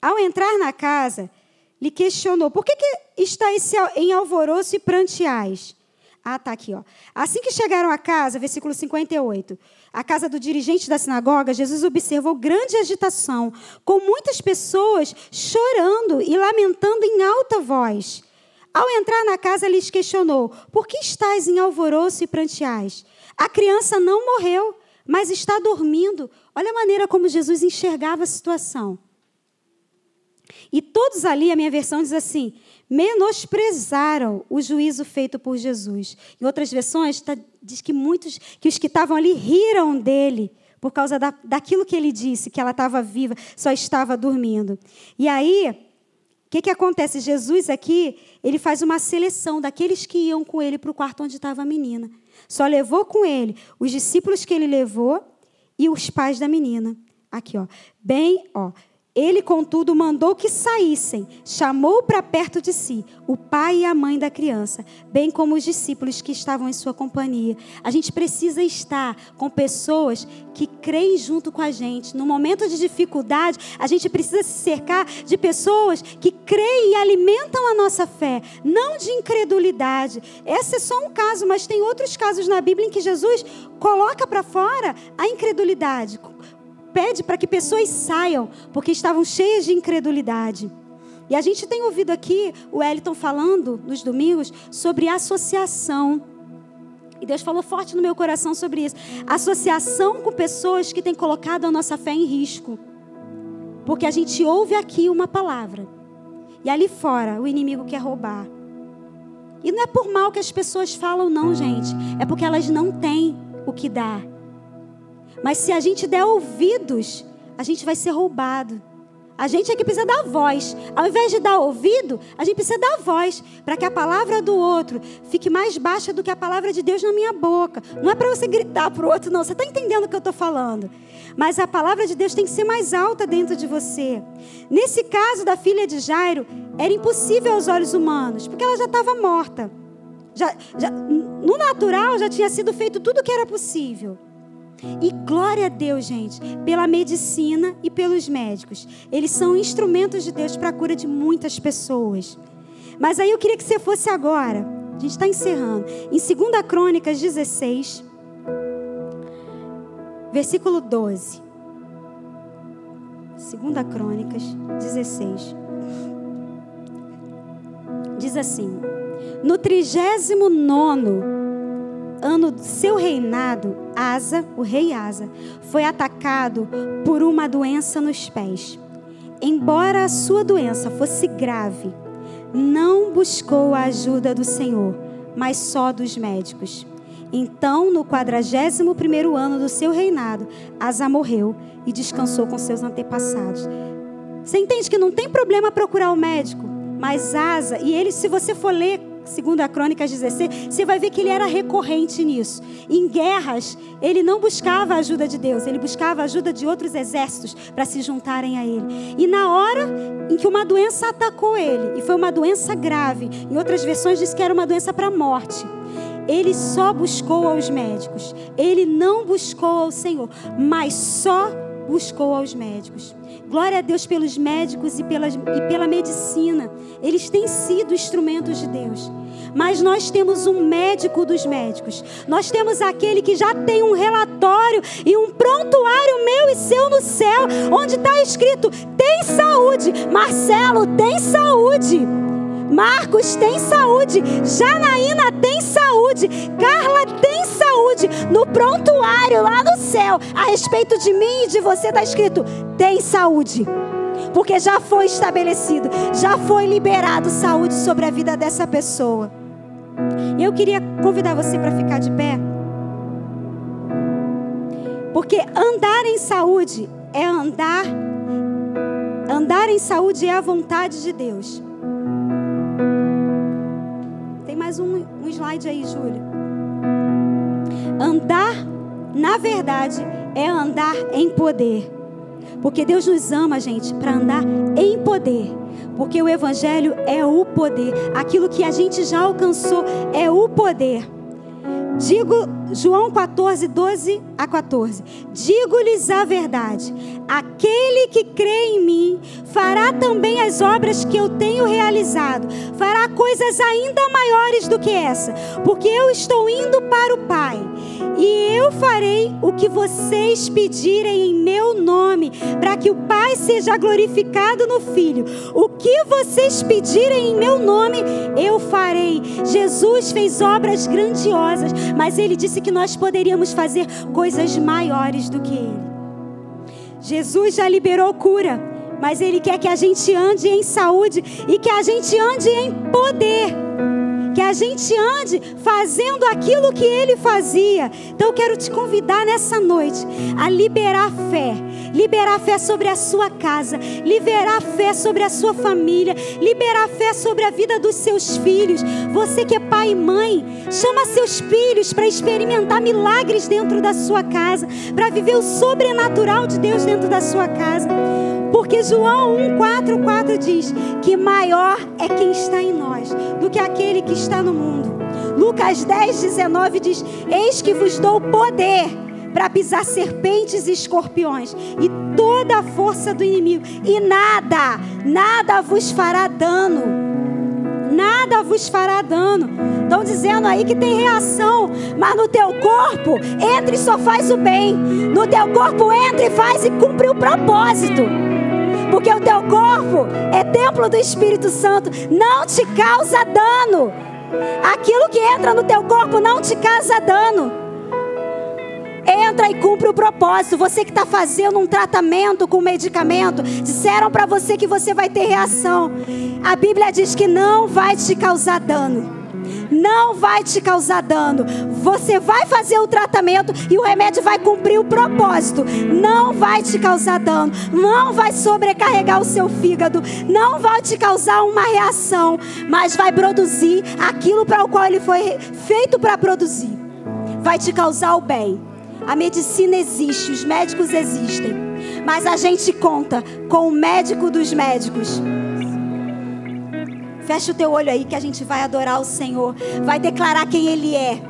Ao entrar na casa, lhe questionou: Por que, que está esse em alvoroço e pranteais? Ah, está aqui. Ó. Assim que chegaram à casa, versículo 58, a casa do dirigente da sinagoga, Jesus observou grande agitação, com muitas pessoas chorando e lamentando em alta voz. Ao entrar na casa, lhes questionou: Por que estáis em alvoroço e pranteais? A criança não morreu, mas está dormindo. Olha a maneira como Jesus enxergava a situação. E todos ali, a minha versão diz assim: menosprezaram o juízo feito por Jesus. Em outras versões, tá, diz que muitos, que os que estavam ali riram dele por causa da, daquilo que ele disse, que ela estava viva, só estava dormindo. E aí, o que, que acontece? Jesus aqui, ele faz uma seleção daqueles que iam com ele para o quarto onde estava a menina. Só levou com ele os discípulos que ele levou e os pais da menina. Aqui, ó. Bem, ó. Ele, contudo, mandou que saíssem, chamou para perto de si o pai e a mãe da criança, bem como os discípulos que estavam em sua companhia. A gente precisa estar com pessoas que creem junto com a gente. No momento de dificuldade, a gente precisa se cercar de pessoas que creem e alimentam a nossa fé, não de incredulidade. Esse é só um caso, mas tem outros casos na Bíblia em que Jesus coloca para fora a incredulidade pede para que pessoas saiam, porque estavam cheias de incredulidade. E a gente tem ouvido aqui o Wellington falando nos domingos sobre associação. E Deus falou forte no meu coração sobre isso. Associação com pessoas que têm colocado a nossa fé em risco. Porque a gente ouve aqui uma palavra. E ali fora, o inimigo quer roubar. E não é por mal que as pessoas falam, não, gente. É porque elas não têm o que dar. Mas se a gente der ouvidos, a gente vai ser roubado. A gente é que precisa dar voz. Ao invés de dar ouvido, a gente precisa dar voz para que a palavra do outro fique mais baixa do que a palavra de Deus na minha boca. Não é para você gritar para o outro, não. Você está entendendo o que eu estou falando? Mas a palavra de Deus tem que ser mais alta dentro de você. Nesse caso da filha de Jairo, era impossível aos olhos humanos, porque ela já estava morta. Já, já, no natural já tinha sido feito tudo o que era possível. E glória a Deus, gente, pela medicina e pelos médicos. Eles são instrumentos de Deus para a cura de muitas pessoas. Mas aí eu queria que você fosse agora. A gente está encerrando. Em 2 Crônicas 16, versículo 12. 2 Crônicas 16. Diz assim: No trigésimo nono ano do seu reinado, Asa, o rei Asa, foi atacado por uma doença nos pés. Embora a sua doença fosse grave, não buscou a ajuda do Senhor, mas só dos médicos. Então, no quadragésimo primeiro ano do seu reinado, Asa morreu e descansou com seus antepassados. Você entende que não tem problema procurar o médico, mas Asa, e ele, se você for ler segundo a Crônicas 16, você vai ver que ele era recorrente nisso. Em guerras, ele não buscava a ajuda de Deus, ele buscava a ajuda de outros exércitos para se juntarem a ele. E na hora em que uma doença atacou ele, e foi uma doença grave, em outras versões diz que era uma doença para a morte. Ele só buscou aos médicos, ele não buscou ao Senhor, mas só buscou aos médicos. Glória a Deus pelos médicos e pela, e pela medicina. Eles têm sido instrumentos de Deus. Mas nós temos um médico dos médicos. Nós temos aquele que já tem um relatório e um prontuário meu e seu no céu, onde está escrito: tem saúde. Marcelo, tem saúde. Marcos tem saúde, Janaína tem saúde, Carla tem saúde. No prontuário lá no céu, a respeito de mim e de você está escrito: tem saúde. Porque já foi estabelecido, já foi liberado saúde sobre a vida dessa pessoa. Eu queria convidar você para ficar de pé. Porque andar em saúde é andar andar em saúde é a vontade de Deus mais um, um slide aí, Júlia. Andar, na verdade, é andar em poder. Porque Deus nos ama, gente, para andar em poder. Porque o Evangelho é o poder. Aquilo que a gente já alcançou é o poder. Digo, João 14, 12 a 14. Digo-lhes a verdade: aquele que crê em mim fará também as obras que eu tenho realizado, fará coisas ainda maiores do que essa, porque eu estou indo para o Pai. E eu farei o que vocês pedirem em meu nome, para que o Pai seja glorificado no Filho. O que vocês pedirem em meu nome, eu farei. Jesus fez obras grandiosas, mas ele disse que nós poderíamos fazer coisas maiores do que ele. Jesus já liberou cura, mas ele quer que a gente ande em saúde e que a gente ande em poder que a gente ande fazendo aquilo que ele fazia. Então eu quero te convidar nessa noite a liberar fé, liberar fé sobre a sua casa, liberar fé sobre a sua família, liberar fé sobre a vida dos seus filhos. Você que é pai e mãe, chama seus filhos para experimentar milagres dentro da sua casa, para viver o sobrenatural de Deus dentro da sua casa. Porque João 1,4,4 diz que maior é quem está em nós do que aquele que está no mundo. Lucas 10, 19 diz: Eis que vos dou poder para pisar serpentes e escorpiões e toda a força do inimigo, e nada, nada vos fará dano. Nada vos fará dano. Estão dizendo aí que tem reação, mas no teu corpo, entra e só faz o bem. No teu corpo, entra e faz e cumpre o propósito porque o teu corpo é templo do Espírito Santo, não te causa dano. Aquilo que entra no teu corpo não te causa dano. Entra e cumpre o propósito. Você que está fazendo um tratamento com medicamento, disseram para você que você vai ter reação. A Bíblia diz que não vai te causar dano não vai te causar dano. Você vai fazer o tratamento e o remédio vai cumprir o propósito. Não vai te causar dano, não vai sobrecarregar o seu fígado, não vai te causar uma reação, mas vai produzir aquilo para o qual ele foi feito para produzir. Vai te causar o bem. A medicina existe, os médicos existem, mas a gente conta com o médico dos médicos. Fecha o teu olho aí que a gente vai adorar o Senhor, vai declarar quem Ele é.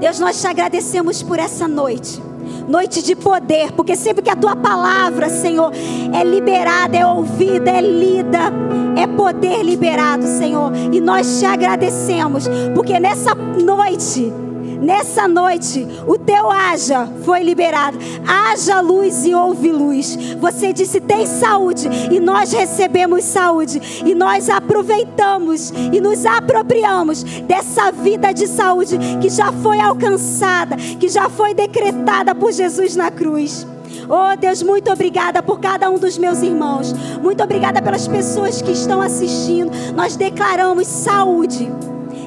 Deus, nós te agradecemos por essa noite. Noite de poder, porque sempre que a tua palavra, Senhor, é liberada, é ouvida, é lida, é poder liberado, Senhor. E nós te agradecemos, porque nessa noite Nessa noite, o teu haja foi liberado. Haja luz e houve luz. Você disse: tem saúde, e nós recebemos saúde, e nós aproveitamos e nos apropriamos dessa vida de saúde que já foi alcançada, que já foi decretada por Jesus na cruz. Oh Deus, muito obrigada por cada um dos meus irmãos. Muito obrigada pelas pessoas que estão assistindo. Nós declaramos saúde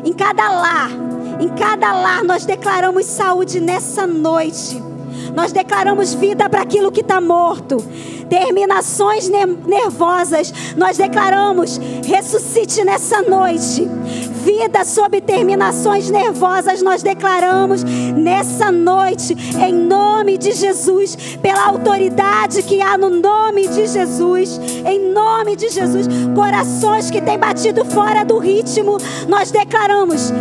em cada lar em cada lar nós declaramos saúde nessa noite. Nós declaramos vida para aquilo que está morto. Terminações nervosas, nós declaramos: ressuscite nessa noite. Vida sob terminações nervosas, nós declaramos nessa noite, em nome de Jesus, pela autoridade que há no nome de Jesus, em nome de Jesus, corações que têm batido fora do ritmo, nós declaramos: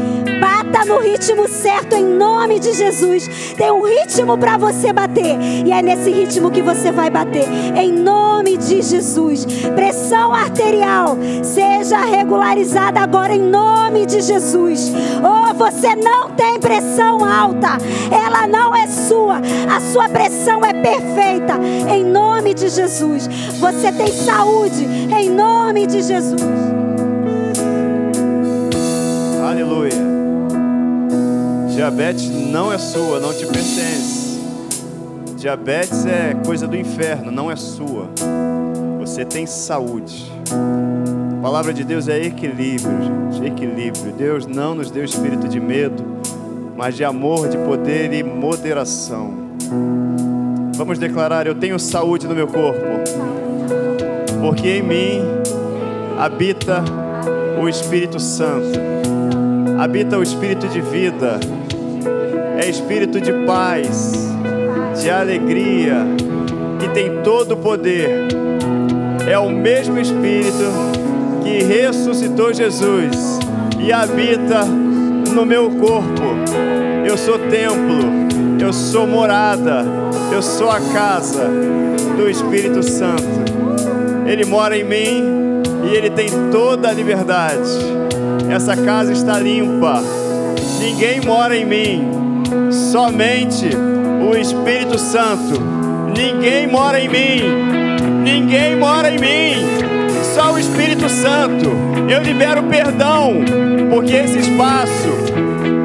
bata no ritmo certo, em nome de Jesus. Tem um ritmo para você bater, e é nesse ritmo que você vai bater, em nome de Jesus. Pressão arterial seja regularizada agora, em nome de Jesus. Oh, você não tem pressão alta, ela não é sua, a sua pressão é perfeita, em nome de Jesus. Você tem saúde, em nome de Jesus. Aleluia. Diabetes não é sua, não te pertence. Diabetes é coisa do inferno, não é sua. Você tem saúde. A palavra de Deus é equilíbrio, gente. Equilíbrio. Deus não nos deu espírito de medo, mas de amor, de poder e moderação. Vamos declarar: Eu tenho saúde no meu corpo, porque em mim habita o Espírito Santo, habita o Espírito de vida, é espírito de paz, de alegria, que tem todo o poder. É o mesmo Espírito que ressuscitou Jesus e habita no meu corpo. Eu sou templo, eu sou morada, eu sou a casa do Espírito Santo. Ele mora em mim e ele tem toda a liberdade. Essa casa está limpa. Ninguém mora em mim, somente o Espírito Santo. Ninguém mora em mim. Ninguém mora em mim só o Espírito Santo. Eu libero perdão, porque esse espaço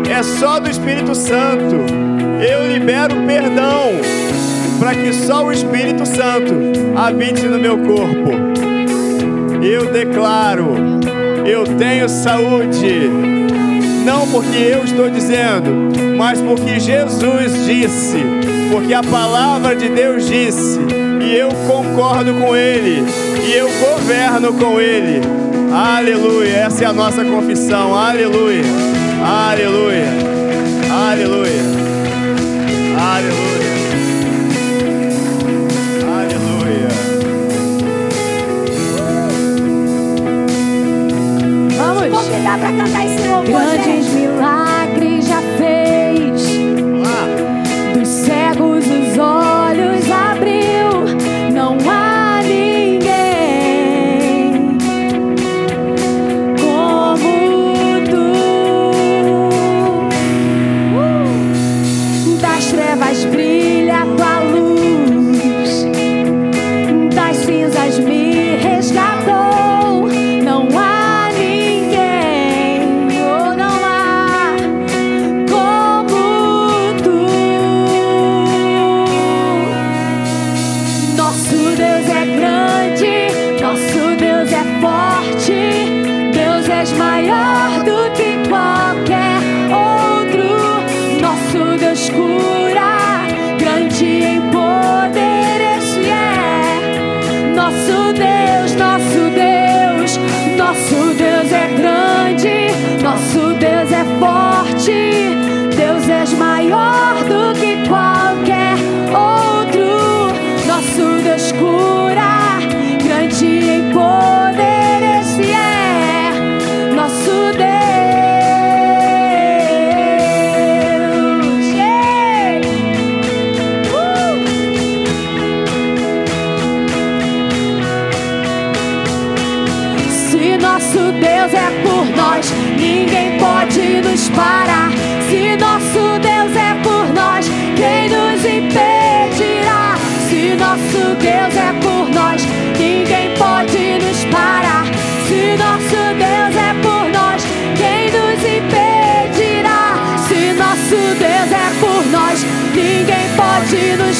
é só do Espírito Santo. Eu libero perdão para que só o Espírito Santo habite no meu corpo. Eu declaro, eu tenho saúde. Não porque eu estou dizendo, mas porque Jesus disse, porque a palavra de Deus disse, e eu concordo com Ele e eu governo com Ele. Aleluia. Essa é a nossa confissão. Aleluia. Aleluia. Aleluia. Aleluia.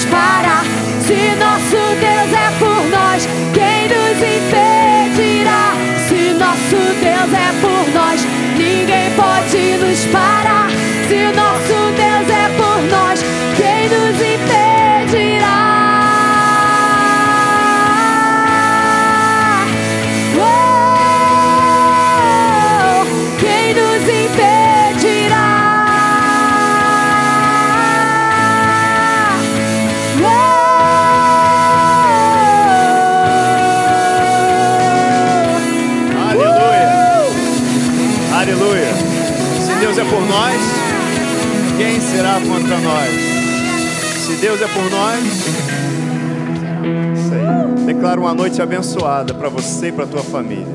Parar. Se nosso Deus é por nós, quem nos impedirá? Se nosso Deus é por nós, ninguém pode nos parar. Se nosso nós? Se Deus é por nós, isso aí. Declaro uma noite abençoada para você e para tua família.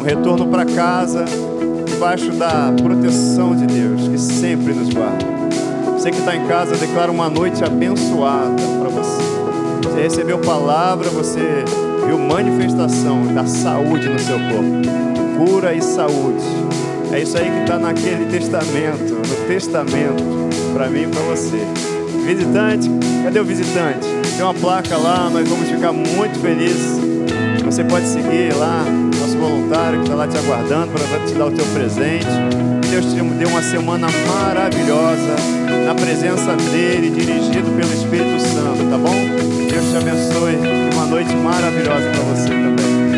Um retorno para casa debaixo da proteção de Deus, que sempre nos guarda. Você que está em casa, declara uma noite abençoada para você. Você recebeu palavra, você viu manifestação da saúde no seu corpo. Cura e saúde. É isso aí que está naquele testamento, no testamento, para mim e para você. Visitante, cadê o visitante? Tem uma placa lá, nós vamos ficar muito felizes. Você pode seguir lá, nosso voluntário que está lá te aguardando para te dar o teu presente. Deus te deu uma semana maravilhosa na presença dele, dirigido pelo Espírito Santo, tá bom? Deus te abençoe. Uma noite maravilhosa.